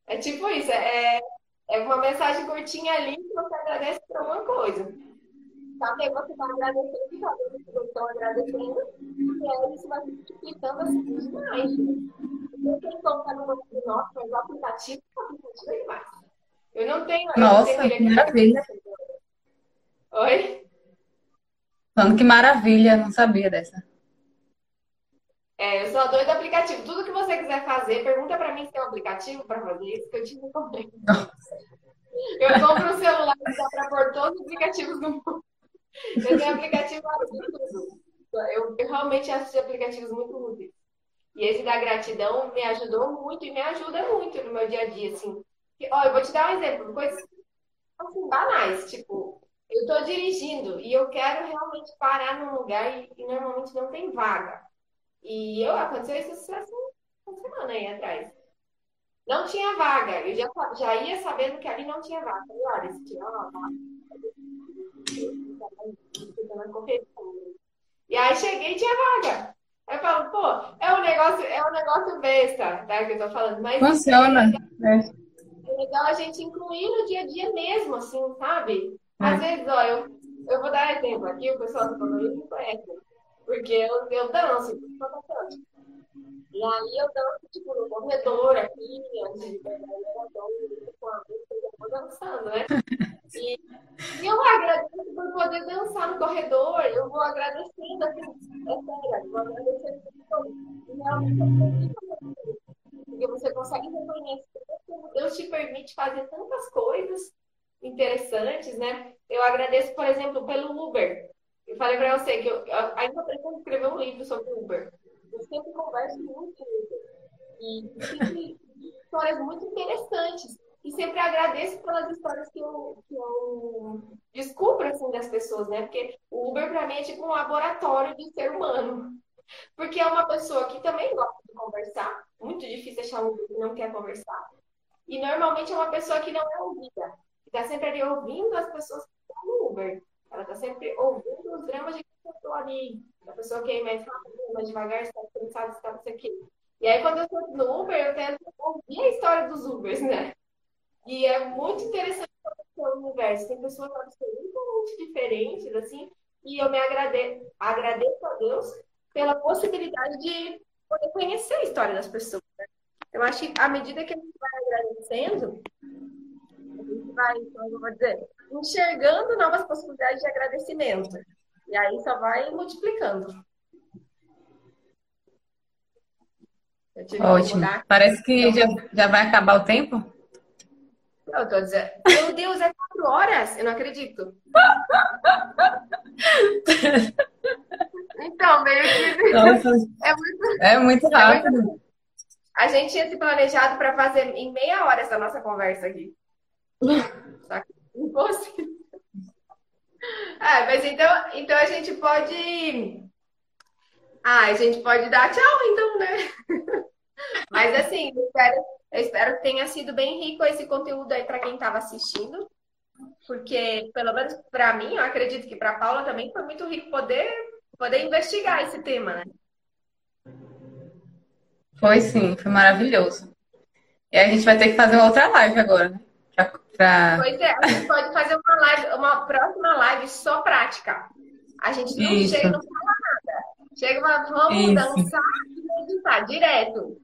Speaker 1: É tipo isso, é, é uma mensagem curtinha ali que você agradece por alguma coisa. Sabe? Você está agradecendo e sabe? Vocês estão agradecendo, e aí isso vai se multiplicando assim demais. Então, quem colocar no banco de notas, mas o aplicativo, o aplicativo é demais. Eu não tenho.
Speaker 2: Nossa, eu que maravilha.
Speaker 1: Oi?
Speaker 2: Falando que maravilha, não sabia dessa.
Speaker 1: É, eu sou a doida do aplicativo. Tudo que você quiser fazer, pergunta para mim se tem um aplicativo para fazer isso, que eu tive também. Eu compro um celular que dá para pôr todos os aplicativos do mundo. Eu tenho aplicativo para tudo. Eu, eu realmente acho aplicativos muito úteis. E esse da gratidão me ajudou muito e me ajuda muito no meu dia a dia, assim. Ó, eu vou te dar um exemplo, coisas assim, banais, tipo, eu estou dirigindo e eu quero realmente parar num lugar e, e, normalmente não tem vaga. E eu aconteceu isso assim, uma semana aí atrás. Não tinha vaga. Eu já, já ia sabendo que ali não tinha vaga. Falei, olha, se tiver uma vaga, E aí cheguei e tinha vaga. Aí eu falo, pô, é um negócio, é um negócio besta, tá? Que eu tô falando, mas.
Speaker 2: Funciona. É,
Speaker 1: é legal a gente incluir no dia a dia mesmo, assim, sabe? Às é. vezes, ó, eu, eu vou dar exemplo aqui, o pessoal do condomínio me conhece, porque eu, eu danço, bastante. E aí eu danço, tipo, no corredor aqui, antes de pegar o com a eu dançando, né? E, e eu agradeço por poder dançar no corredor, eu vou agradecendo, sério, eu vou realmente porque você consegue reconhecer como Deus te permite fazer tantas coisas interessantes, né? Eu agradeço, por exemplo, pelo Uber. Eu falei para você que eu, eu ainda pretendo escrever um livro sobre Uber. Eu sempre converso muito e sempre histórias muito interessantes. E sempre agradeço pelas histórias que eu, que eu descubro assim, das pessoas, né? Porque o Uber, para mim, é tipo um laboratório de ser humano. Porque é uma pessoa que também gosta de conversar. Muito difícil achar um Uber que não quer conversar. E normalmente é uma pessoa que não é ouvida. Que está sempre ali ouvindo as pessoas que estão no Uber. Ela está sempre ouvindo os dramas de quem estou ali. A pessoa que é mais rápido, mais devagar, está cansada, está não sei o quê. E aí, quando eu estou no Uber, eu tento ouvir a história dos Ubers, né? E é muito interessante o universo. Tem pessoas absolutamente diferentes, assim, e eu me agradeço, agradeço a Deus pela possibilidade de poder conhecer a história das pessoas. Né? Eu acho que à medida que a gente vai agradecendo, a gente vai, eu vou dizer, enxergando novas possibilidades de agradecimento. E aí só vai multiplicando.
Speaker 2: Ótimo. Parece que já, já vai acabar o tempo.
Speaker 1: Eu tô dizendo, meu Deus, é quatro horas? Eu não acredito. então, meio que.
Speaker 2: Nossa, é, muito, é muito rápido. É muito...
Speaker 1: A gente tinha se planejado para fazer em meia hora essa nossa conversa aqui. Só que impossível. Ah, mas então, então a gente pode. Ah, a gente pode dar tchau, então, né? Mas assim, espero, eu espero que tenha sido bem rico esse conteúdo aí para quem estava assistindo. Porque, pelo menos para mim, eu acredito que para Paula também foi muito rico poder, poder investigar esse tema, né?
Speaker 2: Foi sim, foi maravilhoso. E a gente vai ter que fazer uma outra live agora, né? Pra,
Speaker 1: pra... Pois é, a gente pode fazer uma live, uma próxima live só prática. A gente não Isso. chega e não fala nada. Chega uma, vamos Isso. dançar e meditar direto.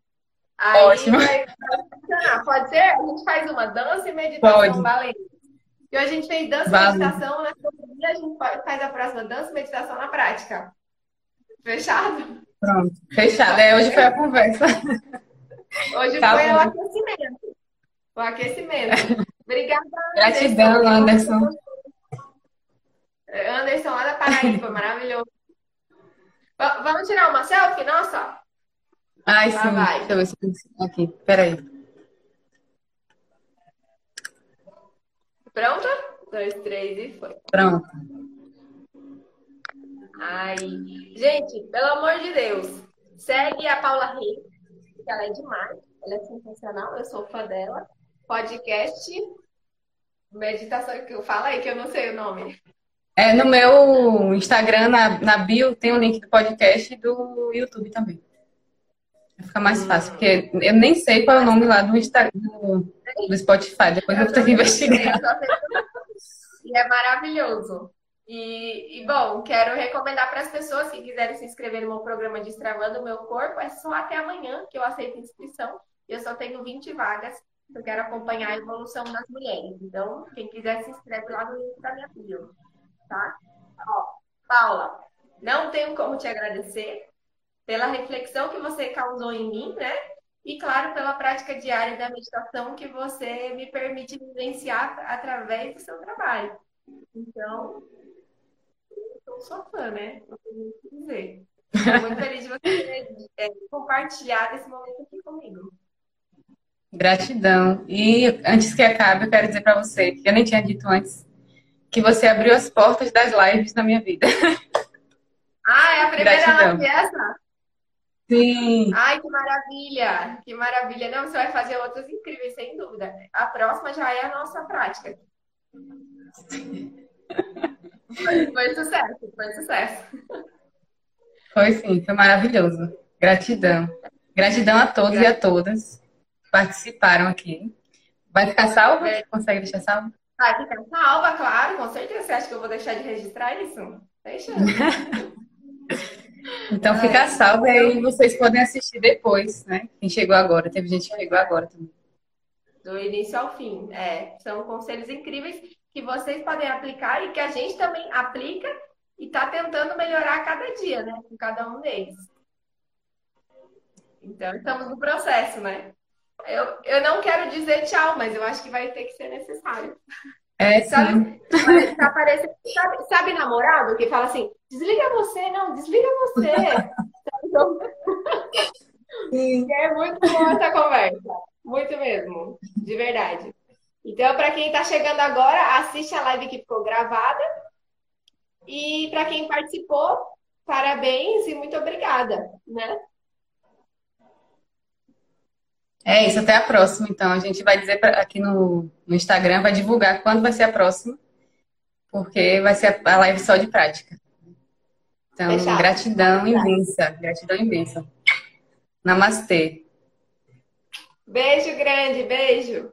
Speaker 1: Aí Ótimo. Vai, funcionar. Pode ser? A gente faz uma dança e meditação valendo. E a gente fez dança e meditação, né? E a gente faz a próxima dança e meditação na prática. Fechado?
Speaker 2: Pronto, fechado. É, hoje foi a conversa.
Speaker 1: Hoje tá foi bom. o aquecimento. O aquecimento. Obrigada.
Speaker 2: Gratidão, Anderson.
Speaker 1: Anderson, lá da Paraíba, maravilhoso. Vamos tirar uma selfie, nossa?
Speaker 2: Ai, sim. Vai. Deixa eu ver se Aqui, peraí.
Speaker 1: Pronta? Dois, três e foi.
Speaker 2: Pronto.
Speaker 1: Ai, gente, pelo amor de Deus, segue a Paula Reis, que ela é demais, ela é sensacional, eu sou fã dela. Podcast Meditação que eu falo aí que eu não sei o nome.
Speaker 2: É, no meu Instagram, na, na bio, tem o um link do podcast e do YouTube também. Fica mais fácil, porque eu nem sei qual é o nome lá do, Instagram, do, Spotify. Depois eu vou ter que investigar.
Speaker 1: E é maravilhoso. E, e, bom, quero recomendar para as pessoas que quiserem se inscrever no meu programa de Destravando o Meu Corpo, é só até amanhã que eu aceito inscrição. Eu só tenho 20 vagas. Eu quero acompanhar a evolução das mulheres. Então, quem quiser se inscreve lá no link da minha bio. Tá? Ó, Paula, não tenho como te agradecer pela reflexão que você causou em mim, né? E, claro, pela prática diária da meditação que você me permite vivenciar através do seu trabalho. Então, eu sou sua fã, né? Tenho o que dizer. Estou muito feliz de você é, compartilhar esse momento aqui comigo.
Speaker 2: Gratidão. E antes que acabe, eu quero dizer para você, que eu nem tinha dito antes, que você abriu as portas das lives na minha vida.
Speaker 1: Ah, é a primeira Gratidão. live essa?
Speaker 2: Sim.
Speaker 1: Ai, que maravilha! Que maravilha! Não, você vai fazer outras incríveis, sem dúvida. A próxima já é a nossa prática. Foi, foi sucesso, foi sucesso.
Speaker 2: Foi sim, foi maravilhoso. Gratidão. Gratidão a todos Gratidão. e a todas que participaram aqui. Vai ficar salva? É. Consegue deixar salva?
Speaker 1: Vai ficar salva, claro, com certeza. Você acha que eu vou deixar de registrar isso? Deixa.
Speaker 2: então fica salvo e aí vocês podem assistir depois, né? Quem chegou agora, teve gente que chegou agora também.
Speaker 1: Do início ao fim. É, são conselhos incríveis que vocês podem aplicar e que a gente também aplica e está tentando melhorar a cada dia, né? Com cada um deles. Então, estamos no processo, né? Eu, eu não quero dizer tchau, mas eu acho que vai ter que ser necessário.
Speaker 2: É, sabe,
Speaker 1: parecendo, sabe, sabe namorado que fala assim, desliga você, não, desliga você. É muito boa essa conversa. Muito mesmo, de verdade. Então, para quem está chegando agora, assiste a live que ficou gravada. E para quem participou, parabéns e muito obrigada, né?
Speaker 2: É isso, até a próxima. Então, a gente vai dizer pra, aqui no, no Instagram, vai divulgar quando vai ser a próxima, porque vai ser a, a live só de prática. Então, Fechado. gratidão imensa, gratidão imensa. Namastê.
Speaker 1: Beijo grande, beijo.